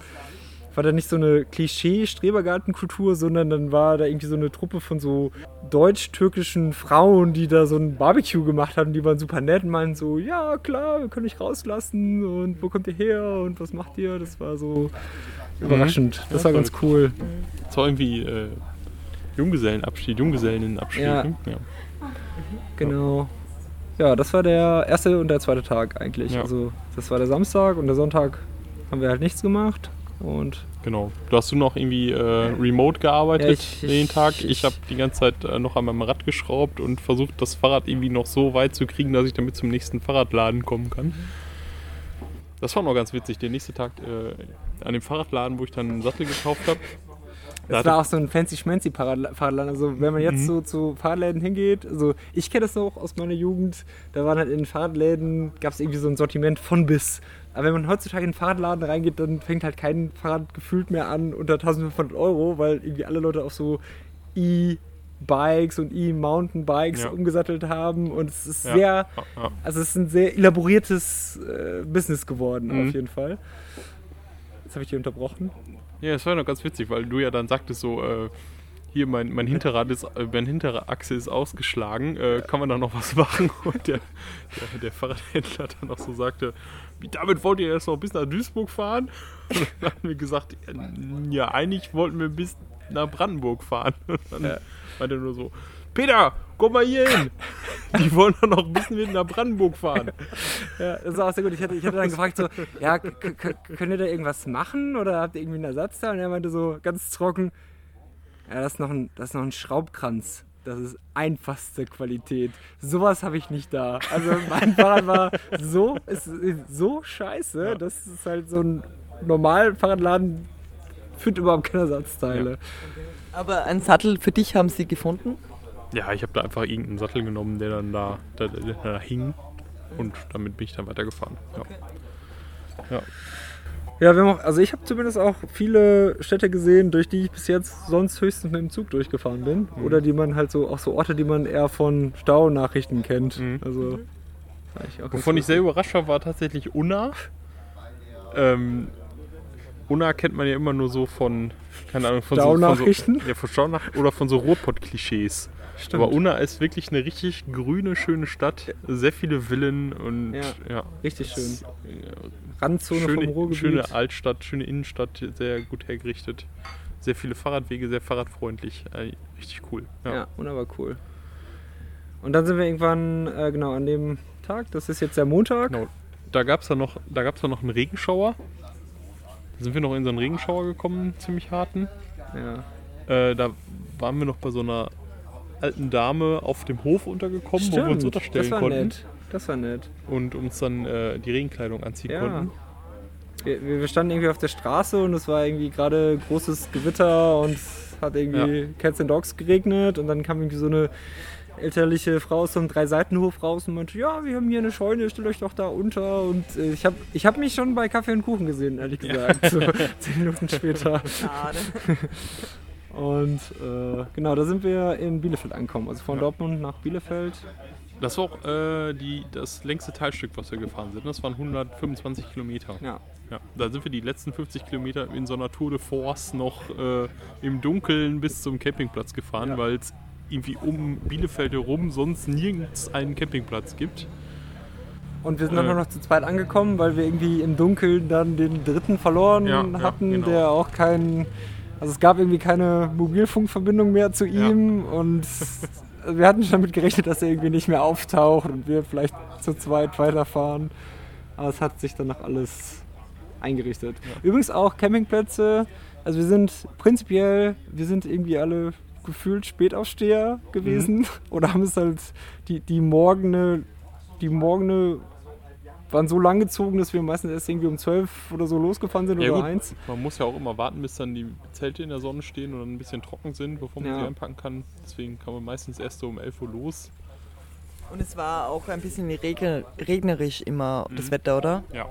Speaker 4: war da nicht so eine Klischee-Strebergartenkultur, sondern dann war da irgendwie so eine Truppe von so deutsch-türkischen Frauen, die da so ein Barbecue gemacht haben. Die waren super nett und meinten so, ja klar, wir können euch rauslassen und wo kommt ihr her und was macht ihr? Das war so überraschend. Das war ganz cool.
Speaker 5: Das war irgendwie äh, Junggesellenabschied, Junggesellinnenabschied.
Speaker 4: Ja.
Speaker 5: Ne? ja.
Speaker 4: Genau. Ja, das war der erste und der zweite Tag eigentlich.
Speaker 5: Ja.
Speaker 4: Also das war der Samstag und der Sonntag haben wir halt nichts gemacht. Und
Speaker 5: Genau. Du hast du noch irgendwie äh, remote gearbeitet
Speaker 4: Ja, ich-
Speaker 5: den
Speaker 4: ich-
Speaker 5: Tag. Ich
Speaker 4: ich-
Speaker 5: habe die ganze Zeit äh, noch an meinem Rad geschraubt und versucht, das Fahrrad irgendwie noch so weit zu kriegen, dass ich damit zum nächsten Fahrradladen kommen kann. Das war noch ganz witzig. Der nächste Tag äh, an dem Fahrradladen, wo ich dann einen Sattel gekauft habe.
Speaker 4: Das war auch so ein fancy schmancy Parad- Fahrradladen. Also wenn man jetzt so zu Fahrradläden hingeht, also ich kenne das noch aus meiner Jugend, da waren halt in Fahrradläden, gab es irgendwie so ein Sortiment von bis. Aber wenn man heutzutage in einen Fahrradladen reingeht, dann fängt halt kein Fahrrad gefühlt mehr an unter 1500 Euro, weil irgendwie alle Leute auf so E-Bikes und E-Mountainbikes
Speaker 5: Ja.
Speaker 4: umgesattelt haben und es ist
Speaker 5: Ja.
Speaker 4: sehr, also es ist ein sehr elaboriertes äh, Business geworden
Speaker 5: Mhm.
Speaker 4: auf jeden Fall. Jetzt habe ich dich unterbrochen.
Speaker 5: Ja, das war noch ganz witzig, weil du ja dann sagtest so, äh, hier mein, mein Hinterrad ist, äh, meine hintere Achse ist ausgeschlagen, äh, kann man da noch was machen? Und der, der, der Fahrradhändler dann auch so sagte, damit wollt ihr jetzt noch bis nach Duisburg fahren? Und dann haben wir gesagt, ja, eigentlich wollten wir bis nach Brandenburg fahren. Und dann
Speaker 4: Ja.
Speaker 5: meinte er nur so, Peter, komm mal hier hin. Die wollen dann noch ein bisschen mit nach Brandenburg fahren.
Speaker 4: Ja, das war auch sehr gut. Ich hatte, ich hatte dann gefragt so, ja, könnt ihr da irgendwas machen oder habt ihr irgendwie einen Ersatz da? Und er meinte so ganz trocken, ja, das ist noch ein, das ist noch ein Schraubkranz. Das ist einfachste Qualität. Sowas habe ich nicht da. Also mein Fahrrad war so, ist, ist so scheiße, das ist halt so ein normaler Fahrradladen führt überhaupt keine Ersatzteile.
Speaker 1: Aber einen Sattel für dich haben sie gefunden?
Speaker 5: Ja, ich habe da einfach irgendeinen Sattel genommen, der dann da, da, der da hing. Und damit bin ich dann weitergefahren. Ja.
Speaker 4: Ja, wir haben auch, also ich habe zumindest auch viele Städte gesehen, durch die ich bis jetzt sonst höchstens mit dem Zug durchgefahren bin. Oder die man halt so, auch so Orte, die man eher von Staunachrichten kennt.
Speaker 5: Mhm.
Speaker 4: Also, war ich
Speaker 5: Wovon ich sehr überrascht war, war tatsächlich Unna. Ähm, Unna kennt man ja immer nur so von, keine Ahnung, von so, von
Speaker 4: Staunachrichten?
Speaker 5: so, ja, von Staunach oder von so Rotpott-Klischees.
Speaker 4: Stimmt.
Speaker 5: Aber Unna ist wirklich eine richtig grüne, schöne Stadt. Sehr viele Villen und
Speaker 4: Ja.
Speaker 5: ja.
Speaker 4: Richtig schön.
Speaker 5: Äh,
Speaker 4: Randzone vom
Speaker 5: Schöne,
Speaker 4: Ruhrgebiet.
Speaker 5: schöne Altstadt, schöne Innenstadt, sehr gut hergerichtet. Sehr viele Fahrradwege, sehr fahrradfreundlich. Äh, richtig cool. Ja.
Speaker 4: Ja, wunderbar cool. Und dann sind wir irgendwann, äh, genau, an dem Tag, das ist jetzt der Montag.
Speaker 5: Genau. Da gab es dann noch, da gab's dann noch einen Regenschauer. Da sind wir noch in so einen Regenschauer gekommen, ziemlich harten.
Speaker 4: Ja.
Speaker 5: Äh, da waren wir noch bei so einer alten Dame auf dem Hof untergekommen, wo wir uns
Speaker 4: Stimmt,
Speaker 5: unterstellen
Speaker 4: das war
Speaker 5: konnten
Speaker 4: nett. Das war nett.
Speaker 5: und uns dann äh, die Regenkleidung anziehen
Speaker 4: Ja.
Speaker 5: konnten.
Speaker 4: Wir, wir standen irgendwie auf der Straße und es war irgendwie gerade großes Gewitter und es hat irgendwie Cats and Dogs geregnet und dann kam irgendwie so eine elterliche Frau aus so einem Drei-Seitenhof raus und meinte, ja, wir haben hier eine Scheune, stellt euch doch da unter. Und äh, ich habe ich hab mich schon bei Kaffee und Kuchen gesehen, ehrlich gesagt. So zehn Minuten später.
Speaker 1: Schade.
Speaker 4: Und äh, genau, da sind wir in Bielefeld angekommen. Also von
Speaker 5: Ja.
Speaker 4: Dortmund nach Bielefeld.
Speaker 5: Das war auch äh, die, das längste Teilstück, was wir gefahren sind. Das waren 125 Kilometer.
Speaker 4: Ja.
Speaker 5: Ja, da sind wir die letzten 50 Kilometer in so einer Tour de Force noch äh, im Dunkeln bis zum Campingplatz gefahren,
Speaker 4: Ja.
Speaker 5: weil es irgendwie um Bielefeld herum sonst nirgends einen Campingplatz gibt.
Speaker 4: Und wir sind
Speaker 5: Äh.
Speaker 4: dann nur noch zu zweit angekommen, weil wir irgendwie im Dunkeln dann den dritten verloren
Speaker 5: ja,
Speaker 4: hatten,
Speaker 5: genau.
Speaker 4: der auch keinen. Also es gab irgendwie keine Mobilfunkverbindung mehr zu
Speaker 5: Ja.
Speaker 4: ihm und wir hatten schon damit gerechnet, dass er irgendwie nicht mehr auftaucht und wir vielleicht zu zweit weiterfahren. Aber es hat sich dann noch alles eingerichtet. Übrigens auch Campingplätze. Also wir sind prinzipiell, wir sind irgendwie alle gefühlt Spätaufsteher gewesen oder haben es halt die, die Morgene, die Morgene waren so lang gezogen, dass wir meistens erst irgendwie um 12 oder so losgefahren sind
Speaker 5: Ja,
Speaker 4: oder
Speaker 5: gut,
Speaker 4: eins.
Speaker 5: Man muss ja auch immer warten, bis dann die Zelte in der Sonne stehen und dann ein bisschen trocken sind, bevor man
Speaker 4: Ja.
Speaker 5: sie einpacken kann. Deswegen kann man meistens erst so um 11 Uhr los.
Speaker 1: Und es war auch ein bisschen regner, regnerisch immer das Wetter, oder?
Speaker 5: Ja.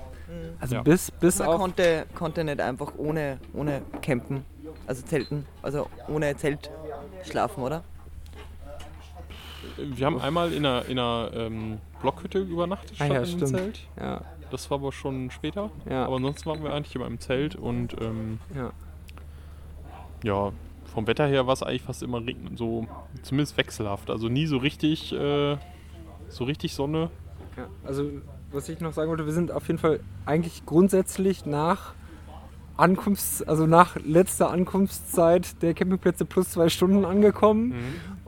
Speaker 4: Also
Speaker 5: Ja.
Speaker 4: bis, bis
Speaker 1: Man
Speaker 4: auf
Speaker 1: konnte, konnte nicht einfach ohne, ohne campen, also zelten, also ohne Zelt schlafen, oder?
Speaker 5: Wir haben einmal in einer, in einer ähm, Blockhütte übernachtet
Speaker 4: Ah
Speaker 5: statt
Speaker 4: ja, stimmt.
Speaker 5: Zelt.
Speaker 4: Ja,
Speaker 5: Das war aber schon später.
Speaker 4: Ja.
Speaker 5: Aber ansonsten waren wir eigentlich immer im Zelt und ähm,
Speaker 4: ja.
Speaker 5: ja, vom Wetter her war es eigentlich fast immer regnen, so zumindest wechselhaft. Also nie so richtig, äh, so richtig Sonne.
Speaker 4: ja. Also was ich noch sagen wollte, wir sind auf jeden Fall eigentlich grundsätzlich nach Ankunfts-, also nach letzter Ankunftszeit der Campingplätze plus zwei Stunden angekommen.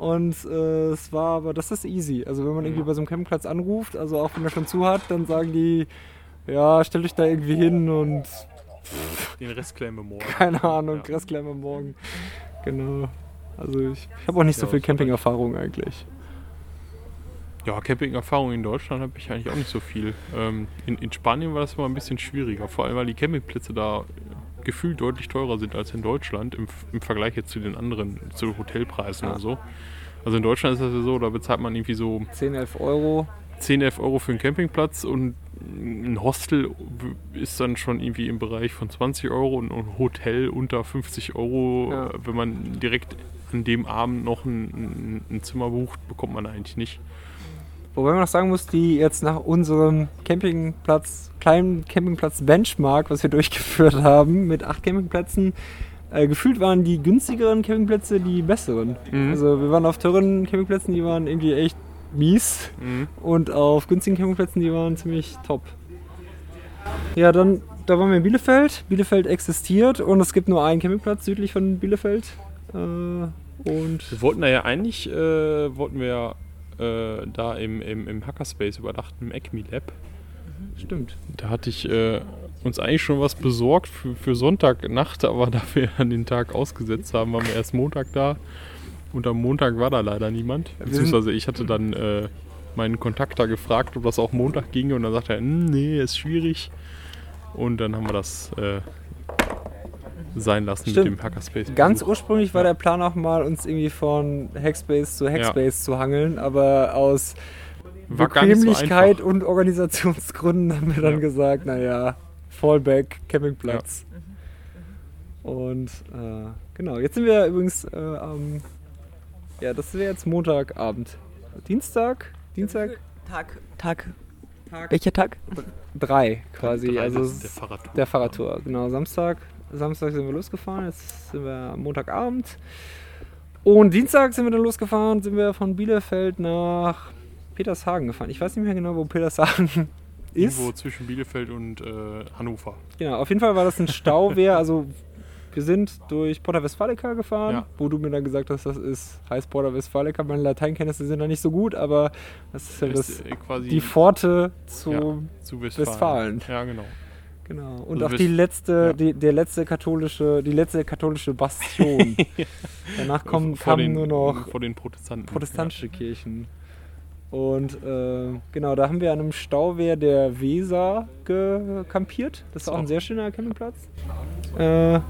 Speaker 4: Und äh, es war aber, das ist easy. Also wenn man irgendwie bei so einem Campingplatz anruft, also auch wenn er schon zu hat, dann sagen die, ja, stell dich da irgendwie hin und
Speaker 5: Den Rest klären wir morgen.
Speaker 4: keine Ahnung,
Speaker 5: Ja.
Speaker 4: Rest klären wir morgen. Genau. Also ich, ich habe auch nicht so
Speaker 5: Ja,
Speaker 4: viel
Speaker 5: das war
Speaker 4: Campingerfahrung eigentlich.
Speaker 5: Ja, Camping-Erfahrung in Deutschland habe ich eigentlich auch nicht so viel. Ähm, in, in Spanien war das immer ein bisschen schwieriger, vor allem weil die Campingplätze da gefühlt deutlich teurer sind als in Deutschland im, im Vergleich jetzt zu den anderen, zu Hotelpreisen
Speaker 4: Ja.
Speaker 5: oder so. Also in Deutschland ist das ja so, da bezahlt man irgendwie so
Speaker 4: 10, 11 Euro.
Speaker 5: 10, 11 Euro für einen Campingplatz und ein Hostel ist dann schon irgendwie im Bereich von 20 Euro und ein Hotel unter 50 Euro.
Speaker 4: Ja.
Speaker 5: Wenn man direkt an dem Abend noch ein, ein Zimmer bucht, bekommt man eigentlich nicht.
Speaker 4: Wobei man noch sagen muss, die jetzt nach unserem Campingplatz, kleinen Campingplatz Benchmark, was wir durchgeführt haben, mit acht Campingplätzen, äh, gefühlt waren die günstigeren Campingplätze die besseren.
Speaker 5: Mhm.
Speaker 4: Also wir waren auf teuren Campingplätzen, die waren irgendwie echt mies.
Speaker 5: Mhm.
Speaker 4: Und auf günstigen Campingplätzen, die waren ziemlich top. Ja, dann, da waren wir in Bielefeld. Bielefeld existiert und es gibt nur einen Campingplatz südlich von Bielefeld. Äh, und
Speaker 5: Wir wollten da ja eigentlich, äh, wollten wir äh, da im, im, im Hackerspace überdacht, im Acme Lab.
Speaker 4: Stimmt.
Speaker 5: Da hatte ich äh, uns eigentlich schon was besorgt für, für Sonntagnacht, aber da wir an den Tag ausgesetzt haben, waren wir erst Montag da. Und am Montag war da leider niemand. Beziehungsweise ich hatte dann äh, meinen Kontakt da gefragt, ob das auch Montag ginge. Und dann sagte er, "Hm, nee, ist schwierig. Und dann haben wir das äh, sein lassen
Speaker 4: Stimmt.
Speaker 5: mit dem Hackerspace.
Speaker 4: Ganz ursprünglich war der Plan auch mal, uns irgendwie von Hackspace zu Hackspace zu hangeln, aber aus
Speaker 5: War so
Speaker 4: Bequemlichkeit
Speaker 5: einfach.
Speaker 4: und Organisationsgründen haben wir dann
Speaker 5: Ja.
Speaker 4: gesagt, naja, Fallback, Campingplatz. Und äh, genau, jetzt sind wir übrigens äh, am, ja, das wäre jetzt Montagabend. Dienstag? Dienstag?
Speaker 1: Tag. Tag. Welcher Tag?
Speaker 4: Drei quasi.
Speaker 5: Drei,
Speaker 4: also
Speaker 5: das
Speaker 4: es
Speaker 5: ist der Fahrradtour.
Speaker 4: der Fahrradtour. Genau, Samstag. Samstag sind wir losgefahren, jetzt sind wir Montagabend. Und Dienstag sind wir dann losgefahren, sind wir von Bielefeld nach Petershagen gefahren. Ich weiß nicht mehr genau, wo Petershagen ist.
Speaker 5: Irgendwo zwischen Bielefeld und äh, Hannover.
Speaker 4: Genau, auf jeden Fall war das ein Stauwehr. also wir sind durch Porta Westfalica gefahren,
Speaker 5: Ja.
Speaker 4: wo du mir dann gesagt hast, das ist heißt Porta Westfalica. Meine Lateinkenntnisse sind da nicht so gut, aber das ist ja
Speaker 5: Das ist äh, quasi
Speaker 4: die Pforte zu
Speaker 5: Ja. zu Westfalen.
Speaker 4: Westfalen.
Speaker 5: Ja, genau.
Speaker 4: Genau. Und
Speaker 5: Also
Speaker 4: auch die letzte,
Speaker 5: ja.
Speaker 4: die, der letzte katholische, die letzte katholische Bastion. Danach kommen,
Speaker 5: vor
Speaker 4: kamen
Speaker 5: den,
Speaker 4: nur noch
Speaker 5: vor den Protestanten.
Speaker 4: protestantische Kirchen. Und äh, genau, da haben wir an einem Stauwehr der Weser gekampiert. Das ist auch ein sehr schöner Campingplatz. Äh, da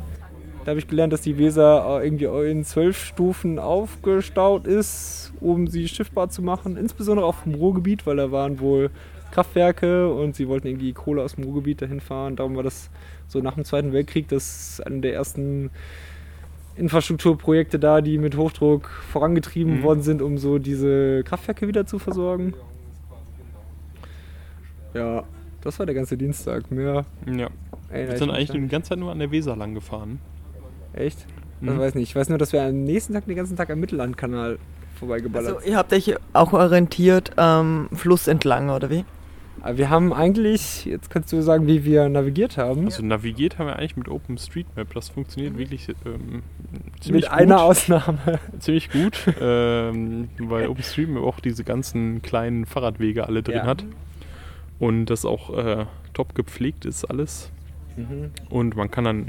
Speaker 4: habe ich gelernt, dass die Weser äh, irgendwie in zwölf Stufen aufgestaut ist, um sie schiffbar zu machen. Insbesondere auf dem Ruhrgebiet, weil da waren wohl Kraftwerke und sie wollten irgendwie Kohle aus dem Ruhrgebiet dahin fahren. Darum war das so nach dem Zweiten Weltkrieg das eine der ersten Infrastrukturprojekte da, die mit Hochdruck vorangetrieben
Speaker 5: Mhm.
Speaker 4: worden sind, um so diese Kraftwerke wieder zu versorgen. Ja, das war der ganze Dienstag. Mehr
Speaker 5: Ja.
Speaker 4: erinnere
Speaker 5: Wir
Speaker 4: ich
Speaker 5: sind eigentlich die ganze Zeit nur an der Weser lang gefahren.
Speaker 4: Echt? Ich
Speaker 5: Mhm.
Speaker 4: weiß nicht. Ich weiß nur, dass wir am nächsten Tag den ganzen Tag am Mittellandkanal vorbeigeballert
Speaker 1: Also ihr habt euch auch orientiert ähm, Fluss entlang, oder wie?
Speaker 4: Aber wir haben eigentlich, jetzt kannst du sagen, wie wir navigiert haben.
Speaker 5: Also navigiert haben wir eigentlich mit OpenStreetMap. Das funktioniert wirklich ähm, ziemlich
Speaker 4: mit einer
Speaker 5: gut.
Speaker 4: Ausnahme.
Speaker 5: ziemlich gut, ähm, weil OpenStreetMap auch diese ganzen kleinen Fahrradwege alle drin
Speaker 4: Ja.
Speaker 5: hat. Und das auch äh, top gepflegt ist alles.
Speaker 4: Mhm.
Speaker 5: Und man kann dann,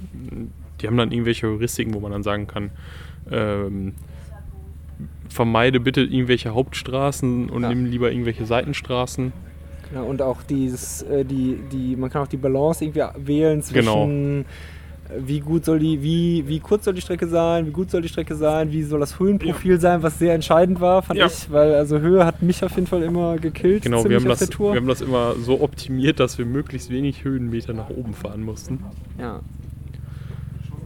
Speaker 5: die haben dann irgendwelche Heuristiken, wo man dann sagen kann, ähm, vermeide bitte irgendwelche Hauptstraßen und
Speaker 4: Ja.
Speaker 5: nimm lieber irgendwelche Seitenstraßen.
Speaker 4: Ja, und auch dieses, äh, die, die, man kann auch die Balance irgendwie wählen
Speaker 5: Genau.
Speaker 4: zwischen äh, wie gut soll die, wie, wie kurz soll die Strecke sein, wie gut soll die Strecke sein, wie soll das Höhenprofil sein, was sehr entscheidend war, fand
Speaker 5: Ja.
Speaker 4: ich, weil also Höhe hat mich auf jeden Fall immer gekillt.
Speaker 5: Genau, wir haben, das, wir haben das immer so optimiert, dass wir möglichst wenig Höhenmeter nach oben fahren mussten.
Speaker 4: ja.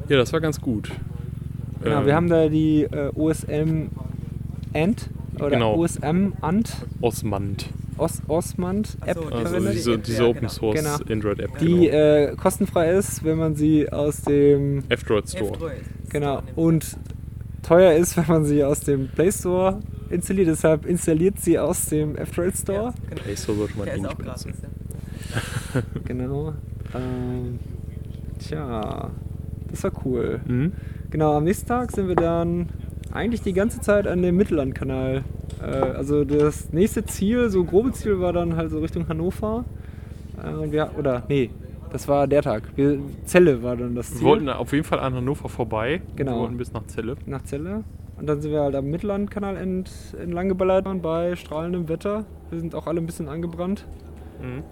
Speaker 5: Ja, das war ganz gut.
Speaker 4: Genau,
Speaker 5: Ähm,
Speaker 4: wir haben da die äh, OSM Ant oder
Speaker 5: Genau.
Speaker 4: OSM Ant
Speaker 5: Osmand.
Speaker 4: Os Osmand App
Speaker 1: so,
Speaker 5: Also
Speaker 4: verwendet.
Speaker 5: diese, diese
Speaker 1: Ja,
Speaker 5: Open
Speaker 1: genau.
Speaker 5: Source
Speaker 4: Genau.
Speaker 5: Android App.
Speaker 4: die
Speaker 5: genau.
Speaker 4: äh, kostenfrei ist, wenn man sie aus dem
Speaker 5: F-Droid Store.
Speaker 4: Genau. Und teuer ist, wenn man sie aus dem Play Store installiert. Deshalb installiert sie aus dem F-Droid Store.
Speaker 5: Play Store sollte man eh nicht benutzen.
Speaker 4: Genau. Ähm, tja, das war cool.
Speaker 5: Mhm.
Speaker 4: Genau, am nächsten Tag sind wir dann eigentlich die ganze Zeit an dem Mittellandkanal. Äh, also das nächste Ziel, so grobe Ziel war dann halt so Richtung Hannover. Äh, wir, oder nee, das war der Tag. Wir, Celle war dann das Ziel.
Speaker 5: Wir wollten auf jeden Fall an Hannover vorbei.
Speaker 4: Genau.
Speaker 5: Wir wollten bis nach Celle.
Speaker 4: nach Celle. Und dann sind wir halt am Mittellandkanal ent, entlang geballert bei strahlendem Wetter. Wir sind auch alle ein bisschen angebrannt.
Speaker 5: Mhm.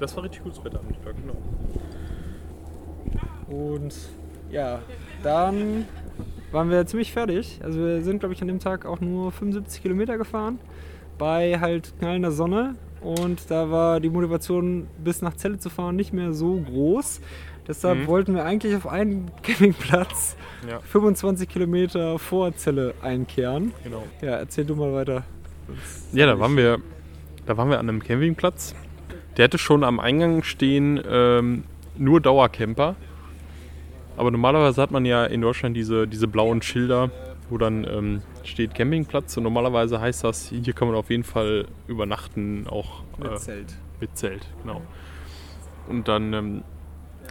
Speaker 5: Das war richtig gutes Wetter am Tag, genau.
Speaker 4: Und ja, dann waren wir ziemlich fertig. Also wir sind, glaube ich, an dem Tag auch nur 75 Kilometer gefahren. Bei halt knallender Sonne. Und da war die Motivation, bis nach Celle zu fahren, nicht mehr so groß. Deshalb
Speaker 5: Mhm.
Speaker 4: wollten wir eigentlich auf einen Campingplatz
Speaker 5: Ja,
Speaker 4: 25 Kilometer vor Celle einkehren.
Speaker 5: genau.
Speaker 4: Ja, erzähl du mal weiter.
Speaker 5: Ja, da waren wir, da waren wir an einem Campingplatz. Der hatte schon am Eingang stehen ähm, nur Dauercamper. Aber normalerweise hat man ja in Deutschland diese, diese blauen Schilder, wo dann ähm, steht Campingplatz. Und normalerweise heißt das, hier kann man auf jeden Fall übernachten, auch äh,
Speaker 4: Zelt.
Speaker 5: mit Zelt. Genau. Und dann ähm,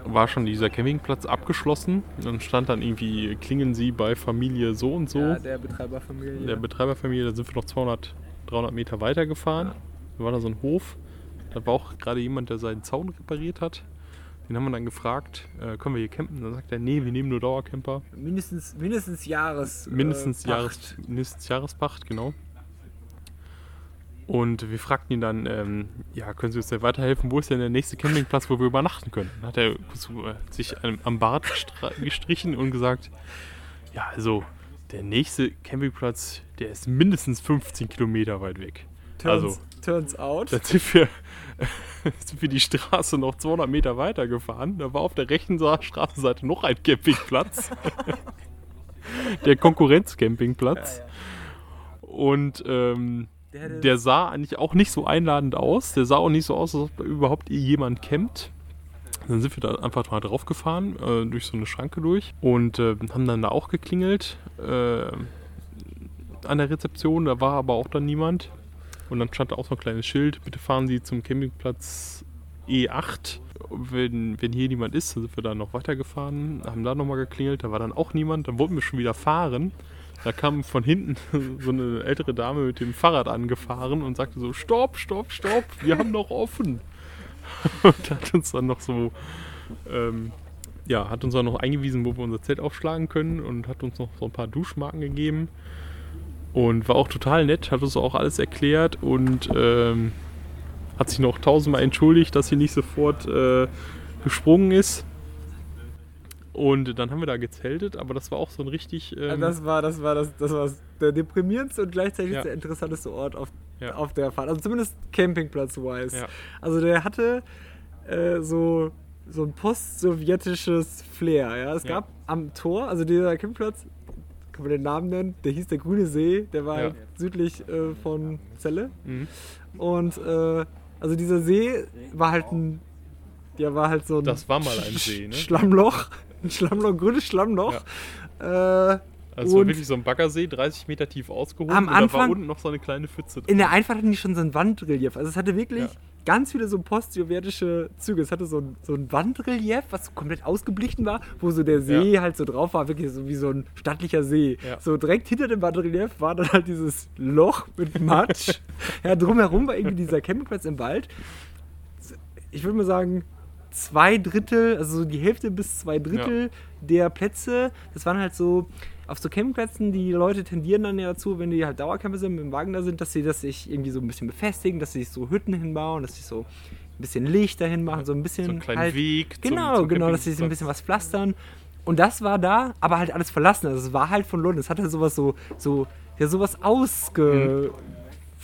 Speaker 5: war schon dieser Campingplatz abgeschlossen. Dann stand dann irgendwie, klingen Sie bei Familie so und so.
Speaker 4: Ja, der Betreiberfamilie.
Speaker 5: der Betreiberfamilie, da sind wir noch 200 300 Meter weiter gefahren. Da war da so ein Hof. Da war auch gerade jemand, der seinen Zaun repariert hat. Den haben wir dann gefragt, äh, können wir hier campen? Dann sagt er, nee, wir nehmen nur Dauercamper.
Speaker 4: Mindestens, mindestens Jahres.
Speaker 5: Mindestens,
Speaker 4: äh,
Speaker 5: Jahres, mindestens Jahrespacht, genau. Und wir fragten ihn dann, ähm, ja, können Sie uns denn weiterhelfen? Wo ist denn der nächste Campingplatz, wo wir übernachten können? Dann hat er äh, sich am- Bart gestrichen und gesagt, ja, also der nächste Campingplatz, der ist mindestens 15 Kilometer weit weg.
Speaker 4: Turns,
Speaker 5: Also,
Speaker 4: turns out.
Speaker 5: dann sind wir, sind wir die Straße noch 200 Meter weiter gefahren. Da war auf der rechten Straßenseite noch ein Campingplatz. der Konkurrenzcampingplatz. Und ähm,
Speaker 4: Der
Speaker 5: der sah eigentlich auch nicht so einladend aus. Der sah auch nicht so aus, als ob überhaupt jemand campt. Dann sind wir da einfach mal drauf gefahren, äh, durch so eine Schranke durch und äh, haben dann da auch geklingelt äh, an der Rezeption. Da war aber auch dann niemand. Und dann stand da auch so ein kleines Schild: Bitte fahren Sie zum Campingplatz E8. Wenn, wenn hier niemand ist, sind wir da noch weitergefahren, haben da nochmal geklingelt, da war dann auch niemand, dann wollten wir schon wieder fahren. Da kam von hinten so eine ältere Dame mit dem Fahrrad angefahren und sagte so, stopp, stopp, stopp, wir haben noch offen. Und hat uns dann noch so, ähm, ja, hat uns dann noch eingewiesen, wo wir unser Zelt aufschlagen können und hat uns noch so ein paar Duschmarken gegeben. Und war auch total nett, hat uns auch alles erklärt und ähm, hat sich noch tausendmal entschuldigt, dass sie nicht sofort äh, gesprungen ist. Und dann haben wir da gezeltet, aber das war auch so ein richtig. Ähm,
Speaker 4: Also das war, das war, das, das war der deprimierendste und gleichzeitig
Speaker 5: Ja.
Speaker 4: der interessanteste Ort auf,
Speaker 5: Ja.
Speaker 4: auf der Fahrt. Also zumindest Campingplatz-wise.
Speaker 5: Ja.
Speaker 4: Also der hatte äh, so, so ein post-sowjetisches Flair. Ja? Es gab am Tor, also dieser Campingplatz, kann man den Namen nennen, der hieß der Grüne See, der war
Speaker 5: Ja.
Speaker 4: halt südlich äh, von Celle.
Speaker 5: Mhm.
Speaker 4: Und äh, also dieser See war halt ein, der war halt so ein
Speaker 5: Das war mal ein See, ne?
Speaker 4: Schlammloch. Ein Schlammloch, ein grünes Schlammloch. Äh,
Speaker 5: Also es war
Speaker 4: Und-
Speaker 5: wirklich so ein Baggersee, 30 Meter tief ausgehoben.
Speaker 4: Am
Speaker 5: und da war
Speaker 4: Anfang-
Speaker 5: unten noch so eine kleine Pfütze drin.
Speaker 4: in der Einfahrt hatten die schon so ein Wandrelief. Also es hatte wirklich
Speaker 5: Ja.
Speaker 4: ganz viele so post-sowjetische Züge. Es hatte so ein, so ein Wandrelief, was so komplett ausgeblichen war, wo so der See
Speaker 5: Ja.
Speaker 4: halt so drauf war, wirklich so wie so ein stattlicher See.
Speaker 5: Ja.
Speaker 4: So direkt hinter dem Wandrelief war dann halt dieses Loch mit Matsch. ja, drumherum war irgendwie dieser Campingplatz im Wald. Ich würde mal sagen, zwei Drittel, also so die Hälfte bis zwei Drittel der Plätze, das waren halt so, auf so Campingplätzen, die Leute tendieren dann ja dazu, wenn die halt Dauercamper sind, mit dem Wagen da sind, dass sie das sich irgendwie so ein bisschen befestigen, dass sie sich so Hütten hinbauen, dass sie so ein bisschen Licht dahin machen, so ein bisschen
Speaker 5: so einen kleinen
Speaker 4: halt,
Speaker 5: Weg. zum-
Speaker 4: Genau,
Speaker 5: zum
Speaker 4: genau, dass sie sich ein bisschen was pflastern. Und das war da, aber halt alles verlassen. Also es war halt von London. Es hatte sowas so, so, ja, sowas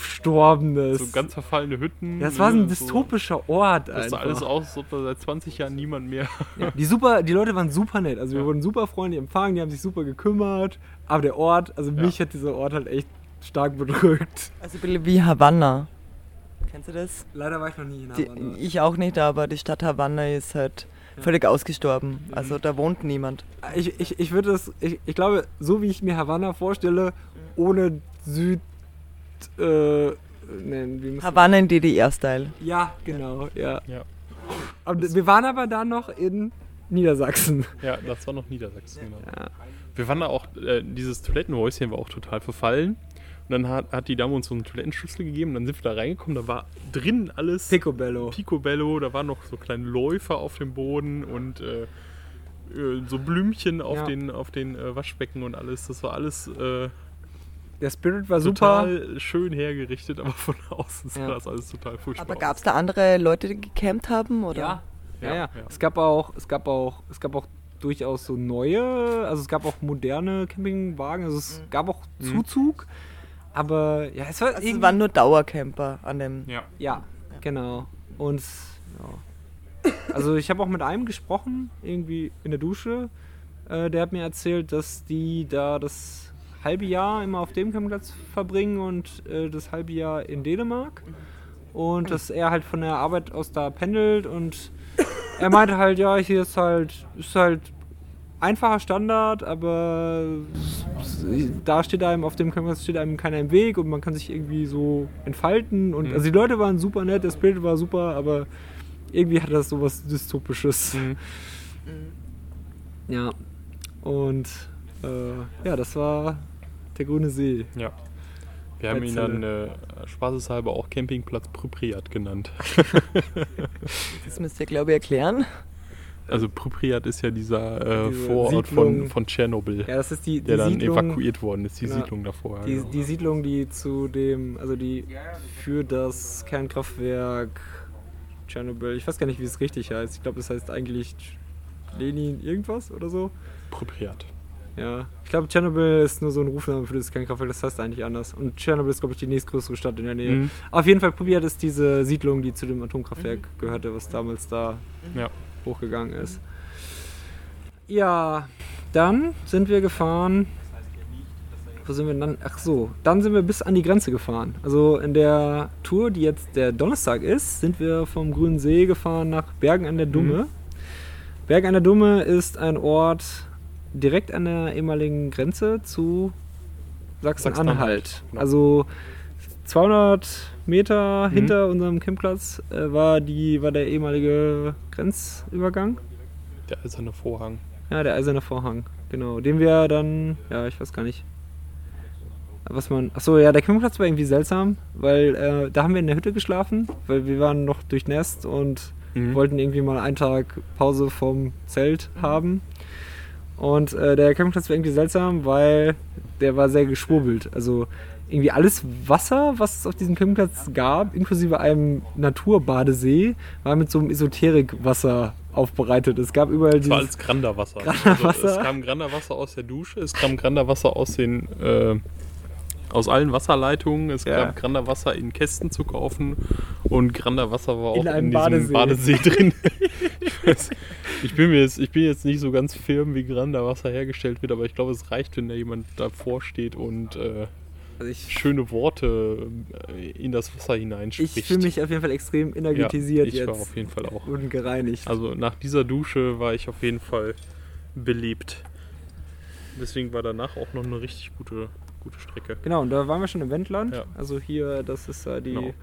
Speaker 4: ausgestorbenes.
Speaker 5: So ganz verfallene Hütten.
Speaker 4: ja, es war so ein
Speaker 5: ne,
Speaker 4: dystopischer Ort
Speaker 5: Das sah alles aus, als ob da seit 20 Jahren niemand mehr.
Speaker 4: Ja, die, super, die Leute waren super nett. Also wir
Speaker 5: Ja.
Speaker 4: wurden super freundlich empfangen, die haben sich super gekümmert. Aber der Ort, also mich hat dieser Ort halt echt stark bedrückt.
Speaker 1: Also ein bisschen wie Havanna. Kennst du das?
Speaker 4: Leider war ich noch nie in
Speaker 1: Die,
Speaker 4: Havanna.
Speaker 1: ich auch nicht, aber die Stadt Havanna ist halt völlig ausgestorben. Also da wohnt niemand.
Speaker 4: Ich, ich, ich würde das, ich, ich glaube, so wie ich mir Havanna vorstelle, ohne Süd. Äh, nein, wie muss
Speaker 1: Havanna in DDR-Style.
Speaker 4: Ja, genau, ja.
Speaker 5: Ja.
Speaker 4: Aber wir waren aber da noch in Niedersachsen.
Speaker 5: Ja, das war noch Niedersachsen, genau.
Speaker 4: Ja.
Speaker 5: Wir waren da auch, äh, dieses Toilettenhäuschen war auch total verfallen. Und dann hat, hat die Dame uns so einen Toilettenschlüssel gegeben. Dann sind wir da reingekommen. Da war drin alles
Speaker 4: Picobello.
Speaker 5: Picobello. Da waren noch so kleine Läufer auf dem Boden und äh, äh, so Blümchen auf
Speaker 4: Ja.
Speaker 5: den, auf den äh, Waschbecken und alles. Das war alles äh,
Speaker 4: Der Spirit war super.
Speaker 5: total schön hergerichtet, aber von außen sah
Speaker 4: Ja.
Speaker 5: das alles total furchtbar
Speaker 1: Aber gab es da andere Leute, die gecampt haben? Oder?
Speaker 4: Ja. Ja, ja.
Speaker 5: Ja.
Speaker 4: Es gab auch, es gab auch, es gab auch durchaus so neue, also es gab auch moderne Campingwagen, also es gab auch Zuzug, aber ja, es war
Speaker 1: Also es waren nur Dauercamper an dem.
Speaker 5: Ja.
Speaker 4: ja, genau. Und ja. Also ich habe auch mit einem gesprochen, irgendwie in der Dusche. Äh, der hat mir erzählt, dass die da das halbe Jahr immer auf dem Campingplatz verbringen und äh, das halbe Jahr in Dänemark. Und dass er halt von der Arbeit aus da pendelt und er meinte halt, ja, hier ist halt, ist halt einfacher Standard, aber da steht einem auf dem Campingplatz steht einem keiner im Weg und man kann sich irgendwie so entfalten und
Speaker 5: Mhm.
Speaker 4: also die Leute waren super nett, der Spirit war super, aber irgendwie hat das sowas dystopisches.
Speaker 5: Mhm.
Speaker 4: Ja. Und äh, ja, das war der grüne See.
Speaker 5: Ja. Wir haben ihn dann äh, spaßeshalber auch Campingplatz Pripyat genannt.
Speaker 1: Das müsst ihr, glaube ich, erklären.
Speaker 5: Also Pripyat ist ja dieser äh,
Speaker 4: Diese
Speaker 5: Vorort
Speaker 4: Siedlung.
Speaker 5: von, von Tschernobyl,
Speaker 4: Ja, das ist die, die
Speaker 5: der dann
Speaker 4: Siedlung,
Speaker 5: evakuiert worden ist, die
Speaker 4: Genau.
Speaker 5: Siedlung davor. ja,
Speaker 4: Die,
Speaker 5: genau.
Speaker 4: die Siedlung, die zu dem, also die für das Kernkraftwerk Tschernobyl, ich weiß gar nicht, wie es richtig heißt. Ich glaube, es heißt eigentlich Lenin irgendwas oder so.
Speaker 5: Pripyat.
Speaker 4: Ja, ich glaube, Tschernobyl ist nur so ein Rufname für das Kernkraftwerk, das heißt eigentlich anders. Und Tschernobyl ist, glaube ich, die nächstgrößere Stadt in der Nähe.
Speaker 5: Mhm.
Speaker 4: Auf jeden Fall Pripyat ist diese Siedlung, die zu dem Atomkraftwerk gehörte, was damals da
Speaker 5: Ja.
Speaker 4: hochgegangen ist. Ja, dann sind wir gefahren. Wo sind wir dann? Ach so, dann sind wir bis an die Grenze gefahren. Also in der Tour, die jetzt der Donnerstag ist, sind wir vom Grünen See gefahren nach Bergen an der Dumme. Bergen an der Dumme ist ein Ort direkt an der ehemaligen Grenze zu Sachsen-Anhalt.
Speaker 5: Sachsen-Anhalt, genau.
Speaker 4: Also 200 Meter
Speaker 5: Mhm.
Speaker 4: hinter unserem Campplatz äh, war, die, war der ehemalige Grenzübergang.
Speaker 5: Der eiserne Vorhang.
Speaker 4: Ja, der eiserne Vorhang, genau. Den wir dann, ja, ich weiß gar nicht. Was man. Achso, ja, der Campingplatz war irgendwie seltsam, weil äh, da haben wir in der Hütte geschlafen, weil wir waren noch durchnässt und
Speaker 5: Mhm.
Speaker 4: wollten irgendwie mal einen Tag Pause vom Zelt haben. Und äh, der Campingplatz war irgendwie seltsam, weil der war sehr geschwurbelt. Also irgendwie alles Wasser, was es auf diesem Campingplatz gab, inklusive einem Naturbadesee, war mit so einem Esoterikwasser aufbereitet. Es gab überall
Speaker 5: Es war
Speaker 4: dieses
Speaker 5: alles Granderwasser.
Speaker 4: Granderwasser.
Speaker 5: Also, es kam Granderwasser aus der Dusche, es kam Granderwasser aus den äh, aus allen Wasserleitungen, es
Speaker 4: Ja.
Speaker 5: gab Granderwasser in Kästen zu kaufen und Granderwasser war auch
Speaker 4: In
Speaker 5: in,
Speaker 4: einem
Speaker 5: diesem
Speaker 4: Badesee.
Speaker 5: Badesee, drin. ich, weiß, ich, bin mir jetzt, ich bin jetzt nicht so ganz firm, wie Granderwasser hergestellt wird, aber ich glaube, es reicht, wenn da jemand davor steht und äh,
Speaker 4: Also ich
Speaker 5: schöne Worte äh, in das Wasser hineinspricht.
Speaker 4: ich fühle mich auf jeden Fall extrem energetisiert
Speaker 5: ja, ich
Speaker 4: jetzt
Speaker 5: war auf jeden Fall auch.
Speaker 4: und gereinigt.
Speaker 5: Also nach dieser Dusche war ich auf jeden Fall belebt. Deswegen war danach auch noch eine richtig gute, gute Strecke.
Speaker 4: Genau, und da waren wir schon im Wendland.
Speaker 5: Ja.
Speaker 4: Also hier, das ist äh, die.
Speaker 5: Genau.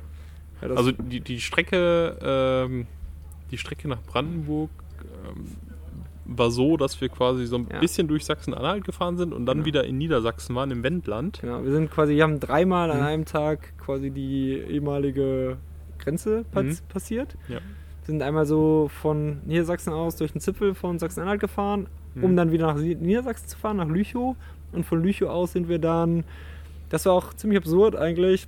Speaker 4: Ja,
Speaker 5: Also die, die Strecke, ähm, die Strecke nach Brandenburg ähm, war so, dass wir quasi so ein
Speaker 4: Ja.
Speaker 5: bisschen durch Sachsen-Anhalt gefahren sind und dann
Speaker 4: Genau.
Speaker 5: wieder in Niedersachsen waren, im Wendland.
Speaker 4: Genau, wir sind quasi, wir haben dreimal an
Speaker 5: Mhm.
Speaker 4: einem Tag quasi die ehemalige Grenze
Speaker 5: Mhm.
Speaker 4: passiert.
Speaker 5: Ja.
Speaker 4: Sind einmal so von Niedersachsen aus durch den Zipfel von Sachsen-Anhalt gefahren, um
Speaker 5: Mhm.
Speaker 4: dann wieder nach Niedersachsen zu fahren, nach Lüchow. Und von Lüchow aus sind wir dann, das war auch ziemlich absurd eigentlich,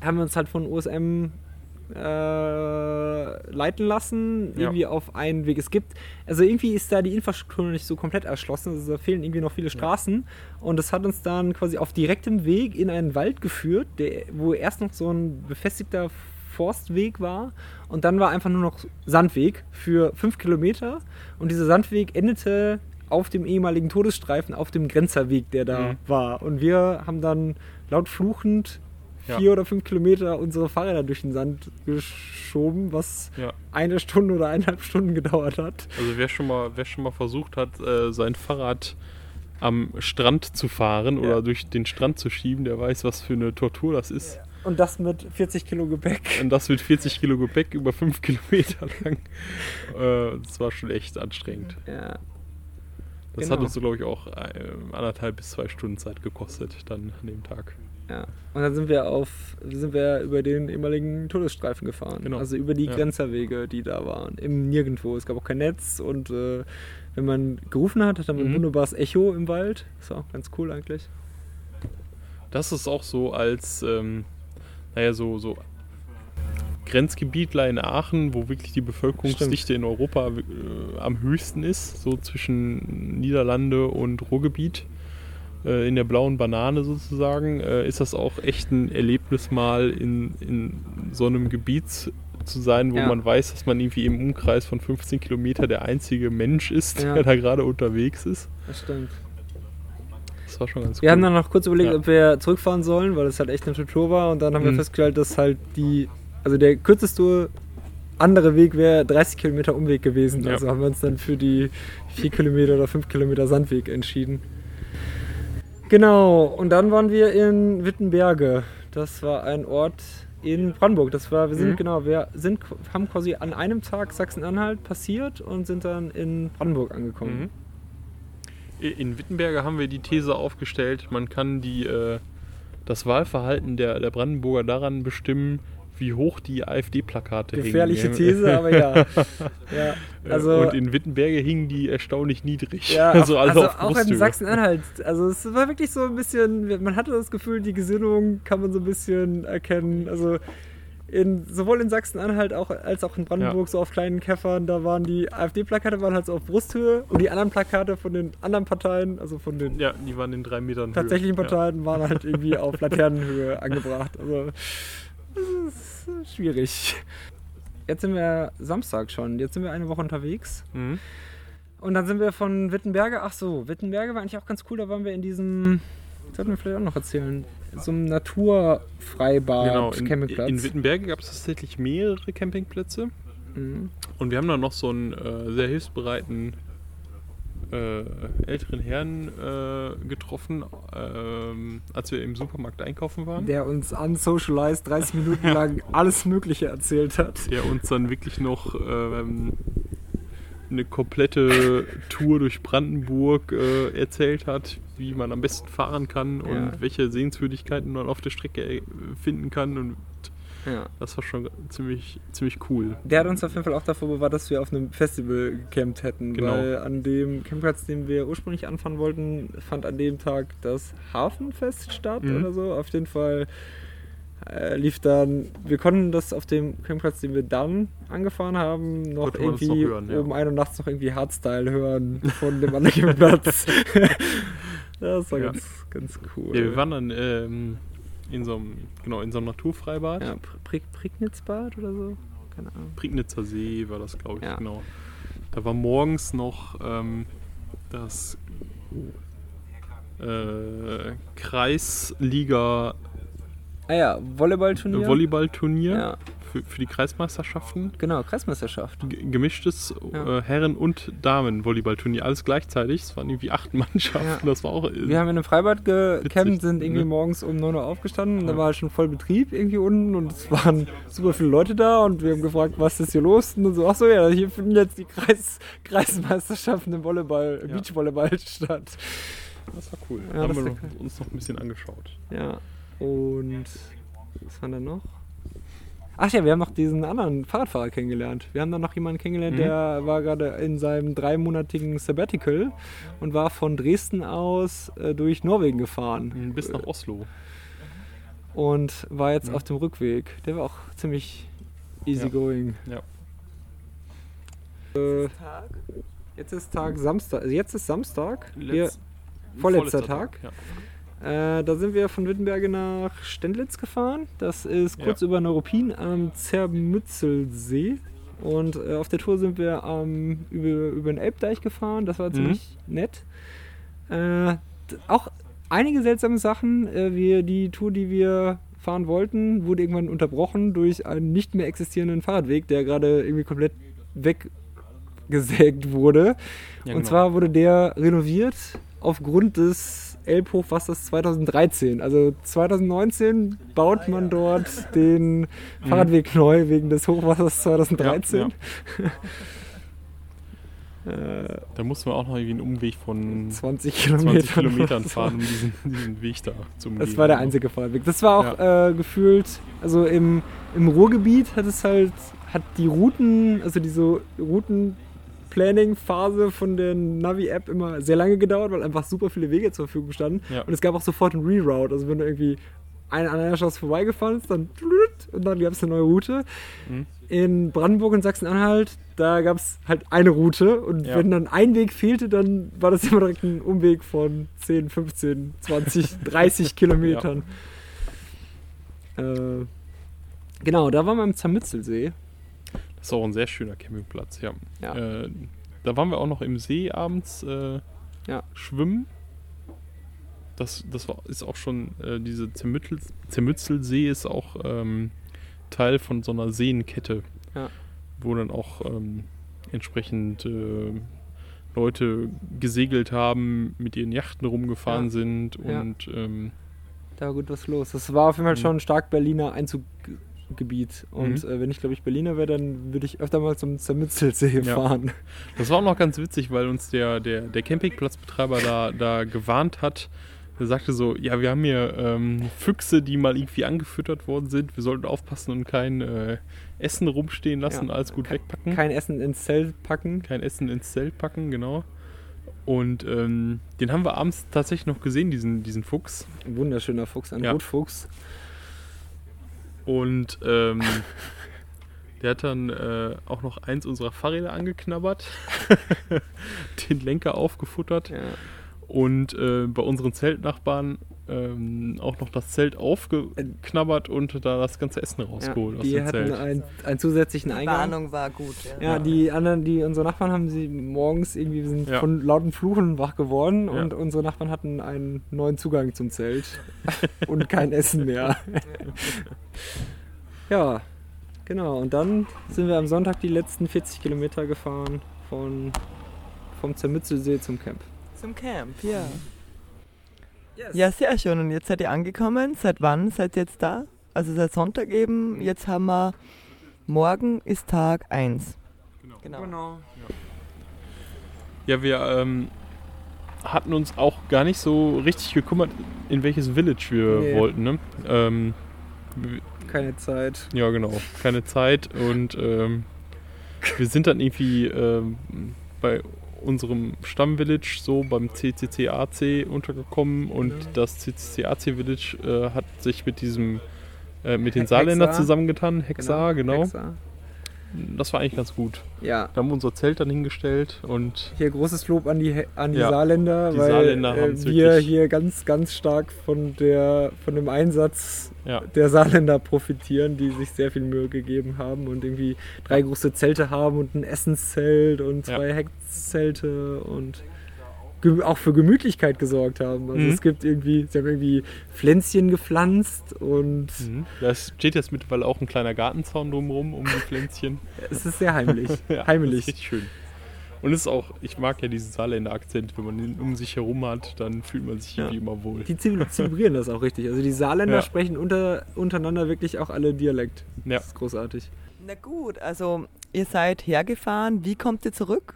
Speaker 4: haben wir uns halt von USM äh, leiten lassen,
Speaker 5: Ja.
Speaker 4: irgendwie auf einen Weg. Es gibt, also irgendwie ist da die Infrastruktur noch nicht so komplett erschlossen, also da fehlen irgendwie noch viele Straßen und das hat uns dann quasi auf direktem Weg in einen Wald geführt, der, wo erst noch so ein befestigter Forstweg war und dann war einfach nur noch Sandweg für fünf Kilometer und dieser Sandweg endete auf dem ehemaligen Todesstreifen, auf dem Grenzerweg, der da
Speaker 5: Mhm.
Speaker 4: war. Und wir haben dann laut fluchend
Speaker 5: Ja.
Speaker 4: vier oder fünf Kilometer unsere Fahrräder durch den Sand geschoben, was
Speaker 5: Ja.
Speaker 4: eine Stunde oder eineinhalb Stunden gedauert hat.
Speaker 5: Also wer schon mal, wer schon mal versucht hat, äh, sein Fahrrad am Strand zu fahren
Speaker 4: Ja.
Speaker 5: oder durch den Strand zu schieben, der weiß, was für eine Tortur das ist.
Speaker 4: Und das mit 40 Kilo Gepäck.
Speaker 5: Und das mit 40 Kilo Gepäck über 5 Kilometer lang. Äh, das war schon echt anstrengend.
Speaker 4: Ja.
Speaker 5: Das
Speaker 4: Genau.
Speaker 5: hat uns, glaube ich, auch äh, anderthalb bis zwei Stunden Zeit gekostet, dann an dem Tag.
Speaker 4: Ja. Und dann sind wir auf, sind wir über den ehemaligen Todesstreifen gefahren.
Speaker 5: Genau.
Speaker 4: Also über die
Speaker 5: Ja.
Speaker 4: Grenzerwege, die da waren. Im Nirgendwo. Es gab auch kein Netz und äh, wenn man gerufen hat, hatte man ein
Speaker 5: Mhm.
Speaker 4: wunderbares Echo im Wald. Das war auch ganz cool eigentlich.
Speaker 5: Das ist auch so als, ähm, naja, so, so Grenzgebietler in Aachen, wo wirklich die Bevölkerungsdichte in Europa äh, am höchsten ist, so zwischen Niederlande und Ruhrgebiet, äh, in der blauen Banane sozusagen, äh, ist das auch echt ein Erlebnis mal in, in so einem Gebiet zu sein, wo
Speaker 4: Ja.
Speaker 5: man weiß, dass man irgendwie im Umkreis von 15 Kilometer der einzige Mensch ist,
Speaker 4: Ja.
Speaker 5: der da gerade unterwegs ist.
Speaker 4: Das stimmt.
Speaker 5: Das war schon ganz
Speaker 4: Wir
Speaker 5: cool.
Speaker 4: haben dann noch kurz überlegt,
Speaker 5: Ja.
Speaker 4: ob wir zurückfahren sollen, weil es halt echt eine Tour war. Und dann haben wir
Speaker 5: Mhm.
Speaker 4: festgestellt, dass halt die, also der kürzeste andere Weg wäre 30 Kilometer Umweg gewesen. Also haben wir uns dann für die 4 Kilometer oder 5 Kilometer Sandweg entschieden. Genau, und dann waren wir in Wittenberge. Das war ein Ort in Brandenburg. Das war, wir sind,
Speaker 5: Mhm.
Speaker 4: genau, wir sind, haben quasi an einem Tag Sachsen-Anhalt passiert und sind dann in Brandenburg angekommen.
Speaker 5: Mhm. In Wittenberge haben wir die These aufgestellt, man kann die, äh, das Wahlverhalten der, der Brandenburger daran bestimmen, wie hoch die AfD-Plakate hängen.
Speaker 4: Gefährliche These, aber ja. ja
Speaker 5: Also
Speaker 4: also,
Speaker 5: und in Wittenberge hingen die erstaunlich niedrig.
Speaker 4: ja,
Speaker 5: also
Speaker 4: also
Speaker 5: auf
Speaker 4: auch in. Sachsen-Anhalt. Also es war wirklich so ein bisschen, man hatte das Gefühl, die Gesinnung kann man so ein bisschen erkennen. Also in, sowohl in Sachsen-Anhalt auch, als auch in Brandenburg, so auf kleinen Käffern, da waren die AfD-Plakate waren halt so auf Brusthöhe und die anderen Plakate von den anderen Parteien, also von den
Speaker 5: Ja, die waren in drei Metern
Speaker 4: tatsächlichen
Speaker 5: Höhe.
Speaker 4: Parteien, waren halt irgendwie auf Laternenhöhe angebracht. Also das ist schwierig. Jetzt sind wir Samstag schon, jetzt sind wir eine Woche unterwegs.
Speaker 5: Mhm.
Speaker 4: Und dann sind wir von Wittenberge, ach so, Wittenberge war eigentlich auch ganz cool, da waren wir in diesem, das sollten wir vielleicht auch noch erzählen, so einem Naturfreibad,
Speaker 5: Genau, in,
Speaker 4: Campingplatz.
Speaker 5: in Wittenberge gab es tatsächlich mehrere Campingplätze.
Speaker 4: Mhm.
Speaker 5: Und wir haben da noch so einen äh, sehr hilfsbereiten äh, älteren Herrn äh, getroffen, ähm, als wir im Supermarkt einkaufen waren.
Speaker 4: Der uns unsocialized 30 Minuten lang alles Mögliche erzählt hat.
Speaker 5: der uns dann wirklich noch ähm, eine komplette Tour durch Brandenburg äh, erzählt hat, wie man am besten fahren kann und
Speaker 4: Ja.
Speaker 5: welche Sehenswürdigkeiten man auf der Strecke äh, finden kann. Und
Speaker 4: Ja.
Speaker 5: das war schon ziemlich, ziemlich cool.
Speaker 4: Der hat uns auf jeden Fall auch davor bewahrt, dass wir auf einem Festival gecampt hätten.
Speaker 5: Genau.
Speaker 4: Weil an dem Campingplatz, den wir ursprünglich anfahren wollten, fand an dem Tag das Hafenfest statt
Speaker 5: Mhm.
Speaker 4: oder so. Auf jeden Fall äh, lief dann, wir konnten das auf dem Campingplatz, den wir dann angefahren haben, noch
Speaker 5: das
Speaker 4: irgendwie
Speaker 5: noch hören, ja.
Speaker 4: um ein Uhr nachts noch irgendwie Hardstyle hören von dem anderen Campingplatz. das war
Speaker 5: Ja.
Speaker 4: ganz, ganz cool.
Speaker 5: Ja, wir waren dann ähm, in so einem, genau, in so einem Naturfreibad.
Speaker 4: ja, Pri Prignitz-Bad oder so? Keine Ahnung.
Speaker 5: Prignitzer See war das, glaube ich,
Speaker 4: Ja.
Speaker 5: genau. Da war morgens noch ähm, das äh, Kreisliga
Speaker 4: Ah ja, Volleyballturnier.
Speaker 5: Volleyballturnier
Speaker 4: Ja,
Speaker 5: für, für die Kreismeisterschaften.
Speaker 4: genau, Kreismeisterschaft.
Speaker 5: G gemischtes
Speaker 4: Ja.
Speaker 5: äh, Herren- und Damen-Volleyballturnier, alles gleichzeitig. Es waren irgendwie acht Mannschaften.
Speaker 4: Ja.
Speaker 5: Das war auch. äh,
Speaker 4: Wir haben in einem Freibad gecampt, sind irgendwie
Speaker 5: ne?
Speaker 4: morgens um 9 Uhr aufgestanden und da war halt schon voll Betrieb irgendwie unten und es waren super viele Leute da und wir haben gefragt, was ist hier los? Und so, ach so, ja, hier finden jetzt die Kreis Kreismeisterschaften im Volleyball,
Speaker 5: Ja.
Speaker 4: Beachvolleyball statt.
Speaker 5: das war cool.
Speaker 4: Ja,
Speaker 5: haben wir noch,
Speaker 4: cool.
Speaker 5: uns noch ein bisschen angeschaut.
Speaker 4: Ja, und was war da noch? Ach ja, wir haben noch diesen anderen Fahrradfahrer kennengelernt. Wir haben dann noch jemanden kennengelernt,
Speaker 5: Mhm.
Speaker 4: der war gerade in seinem dreimonatigen Sabbatical und war von Dresden aus äh, durch Norwegen gefahren.
Speaker 5: Bis nach Oslo.
Speaker 4: und war jetzt
Speaker 5: Mhm.
Speaker 4: auf dem Rückweg. Der war auch ziemlich easygoing.
Speaker 5: Ja.
Speaker 4: Äh, jetzt ist Tag Samstag. Also jetzt ist Samstag.
Speaker 5: Letz-
Speaker 4: vorletzter Tag.
Speaker 5: Ja.
Speaker 4: Äh, da sind wir von Wittenberge nach Stendlitz gefahren. Das ist
Speaker 5: Ja.
Speaker 4: kurz über Neuruppin am Zermützelsee. Und äh, auf der Tour sind wir am über, über den Elbdeich gefahren. Das war
Speaker 5: Mhm.
Speaker 4: ziemlich nett. Äh, auch einige seltsame Sachen. Äh, wir, die Tour, die wir fahren wollten, wurde irgendwann unterbrochen durch einen nicht mehr existierenden Fahrradweg, der gerade irgendwie komplett weggesägt wurde.
Speaker 5: Ja,
Speaker 4: Und
Speaker 5: genau.
Speaker 4: zwar wurde der renoviert aufgrund des Elbhochwassers 2013. Also 2019 baut man dort den Fahrradweg neu wegen des Hochwassers 2013. Äh,
Speaker 5: Da mussten wir auch noch irgendwie einen Umweg von
Speaker 4: 20
Speaker 5: 20
Speaker 4: Kilometer.
Speaker 5: Kilometern fahren, um diesen, diesen Weg da zu umgehen.
Speaker 4: Das war der einzige Fahrradweg. Das war auch äh, gefühlt, also im, im Ruhrgebiet hat es halt, hat die Routen, also diese Routenplanning-Phase von der Navi-App immer sehr lange gedauert, weil einfach super viele Wege zur Verfügung standen.
Speaker 5: Ja.
Speaker 4: Und es gab auch sofort einen Reroute. Also wenn du irgendwie ein, an einer Straße vorbeigefahren ist, dann und dann gab es eine neue Route.
Speaker 5: Mhm.
Speaker 4: In Brandenburg und Sachsen-Anhalt, da gab es halt eine Route und
Speaker 5: Ja.
Speaker 4: wenn dann ein Weg fehlte, dann war das immer direkt ein Umweg von 10, 15, 20, 30 Kilometern. Äh, genau, da waren wir am Zermützelsee.
Speaker 5: Das ist auch ein sehr schöner Campingplatz, ja.
Speaker 4: Ja.
Speaker 5: Äh, da waren wir auch noch im See abends äh,
Speaker 4: Ja.
Speaker 5: schwimmen. Das, das war, ist auch schon, äh, diese Zermüttel, Zermützelsee ist auch ähm, Teil von so einer Seenkette,
Speaker 4: Ja.
Speaker 5: wo dann auch ähm, entsprechend äh, Leute gesegelt haben, mit ihren Yachten rumgefahren
Speaker 4: Ja.
Speaker 5: sind und ähm,
Speaker 4: Da war gut was los. Das war auf jeden Fall
Speaker 5: Mhm.
Speaker 4: schon ein stark Berliner Einzuggebiet. Und
Speaker 5: Mhm.
Speaker 4: äh, wenn ich, glaube ich, Berliner wäre, dann würde ich öfter mal zum Zermützelsee
Speaker 5: Ja.
Speaker 4: fahren.
Speaker 5: Das war auch noch ganz witzig, weil uns der, der, der Campingplatzbetreiber da, da gewarnt hat, der sagte so, ja, wir haben hier ähm, Füchse, die mal irgendwie angefüttert worden sind. Wir sollten aufpassen und kein äh, Essen rumstehen lassen,
Speaker 4: Ja.
Speaker 5: alles gut wegpacken.
Speaker 4: Kein Essen ins Zelt packen.
Speaker 5: kein Essen ins Zelt packen, genau. Und ähm, den haben wir abends tatsächlich noch gesehen, diesen, diesen Fuchs.
Speaker 4: Ein wunderschöner Fuchs, ein
Speaker 5: Ja.
Speaker 4: Rotfuchs.
Speaker 5: Und ähm, der hat dann äh, auch noch eins unserer Fahrräder angeknabbert, den Lenker aufgefuttert
Speaker 4: Ja.
Speaker 5: Und äh, bei unseren Zeltnachbarn ähm, auch noch das Zelt aufgeknabbert und da das ganze Essen rausgeholt
Speaker 4: Ja,
Speaker 5: aus
Speaker 4: die
Speaker 5: dem
Speaker 4: hatten
Speaker 5: Zelt.
Speaker 4: einen, einen zusätzlichen
Speaker 1: Die
Speaker 4: Eingang.
Speaker 1: Warnung war gut.
Speaker 4: Ja, die anderen, die unsere Nachbarn haben sie morgens irgendwie wir sind
Speaker 5: Ja.
Speaker 4: von lauten Fluchen wach geworden
Speaker 5: Ja.
Speaker 4: und unsere Nachbarn hatten einen neuen Zugang zum Zelt und kein Essen mehr. ja, genau. Und dann sind wir am Sonntag die letzten 40 Kilometer gefahren von vom Zermützelsee zum Camp.
Speaker 1: Zum Camp, ja. Ja, sehr schön. Und jetzt seid ihr angekommen. Seit wann seid ihr jetzt da? Also seit Sonntag eben. Jetzt haben wir, morgen ist Tag 1. Genau.
Speaker 5: Ja, wir ähm, hatten uns auch gar nicht so richtig gekümmert, in welches Village wir
Speaker 4: Nee.
Speaker 5: wollten. Ne? Ähm,
Speaker 4: Keine Zeit.
Speaker 5: ja, genau. Keine Zeit und ähm, wir sind dann irgendwie ähm, bei unserem Stammvillage so beim CCCAC untergekommen und
Speaker 4: Genau.
Speaker 5: das CCCAC Village äh, hat sich mit diesem äh, mit den. Saarländern zusammengetan, Hexa, genau.
Speaker 4: Hexa.
Speaker 5: Das war eigentlich ganz gut.
Speaker 4: Ja.
Speaker 5: Da haben wir unser Zelt dann hingestellt und
Speaker 4: Hier großes Lob an die, an die
Speaker 5: Ja,
Speaker 4: Saarländer,
Speaker 5: die
Speaker 4: weil
Speaker 5: Saarländer
Speaker 4: äh, wir hier ganz, ganz stark von, der, von dem Einsatz
Speaker 5: ja.
Speaker 4: der Saarländer profitieren, die sich sehr viel Mühe gegeben haben und irgendwie drei große Zelte haben und ein Essenszelt und
Speaker 5: Ja.
Speaker 4: zwei Heckzelte und auch für Gemütlichkeit gesorgt haben. Also
Speaker 5: Mhm.
Speaker 4: es gibt irgendwie, sie haben irgendwie Pflänzchen gepflanzt und
Speaker 5: Mhm. Da steht jetzt mittlerweile auch ein kleiner Gartenzaun drumherum um die Pflänzchen.
Speaker 4: es ist sehr heimlich.
Speaker 5: Ja, Das
Speaker 4: heimlich.
Speaker 5: ist richtig schön. Und es ist auch, ich mag ja diesen Saarländer Akzent, wenn man ihn um sich herum hat, dann fühlt man sich
Speaker 4: Ja.
Speaker 5: irgendwie immer wohl.
Speaker 4: Die zele- zelebrieren das auch richtig. Also die Saarländer
Speaker 5: Ja.
Speaker 4: sprechen unter, untereinander wirklich auch alle Dialekt.
Speaker 5: Ja.
Speaker 4: Das ist großartig.
Speaker 1: Na gut, also ihr seid hergefahren. Wie kommt ihr zurück?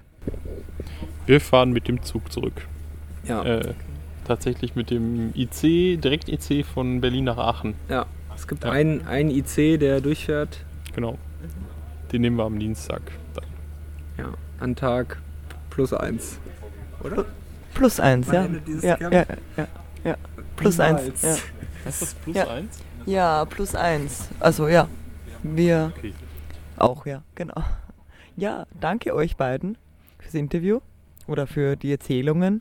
Speaker 5: Wir fahren mit dem Zug zurück.
Speaker 4: Ja.
Speaker 5: Äh, tatsächlich mit dem IC, direkt IC von Berlin nach Aachen.
Speaker 4: ja. Es gibt
Speaker 5: Ja.
Speaker 4: einen, einen IC, der durchfährt
Speaker 5: Genau. Den nehmen wir am Dienstag. Dann.
Speaker 4: ja, an Tag plus eins. Oder?
Speaker 1: Plus eins, ja. Ja, ja, ja, ja. Plus eins. Ja.
Speaker 5: Ist das plus
Speaker 1: Ja.
Speaker 5: eins?
Speaker 1: ja, plus eins. Also ja, wir
Speaker 5: Okay.
Speaker 1: auch, ja, genau. Ja, danke euch beiden fürs Interview oder für die Erzählungen.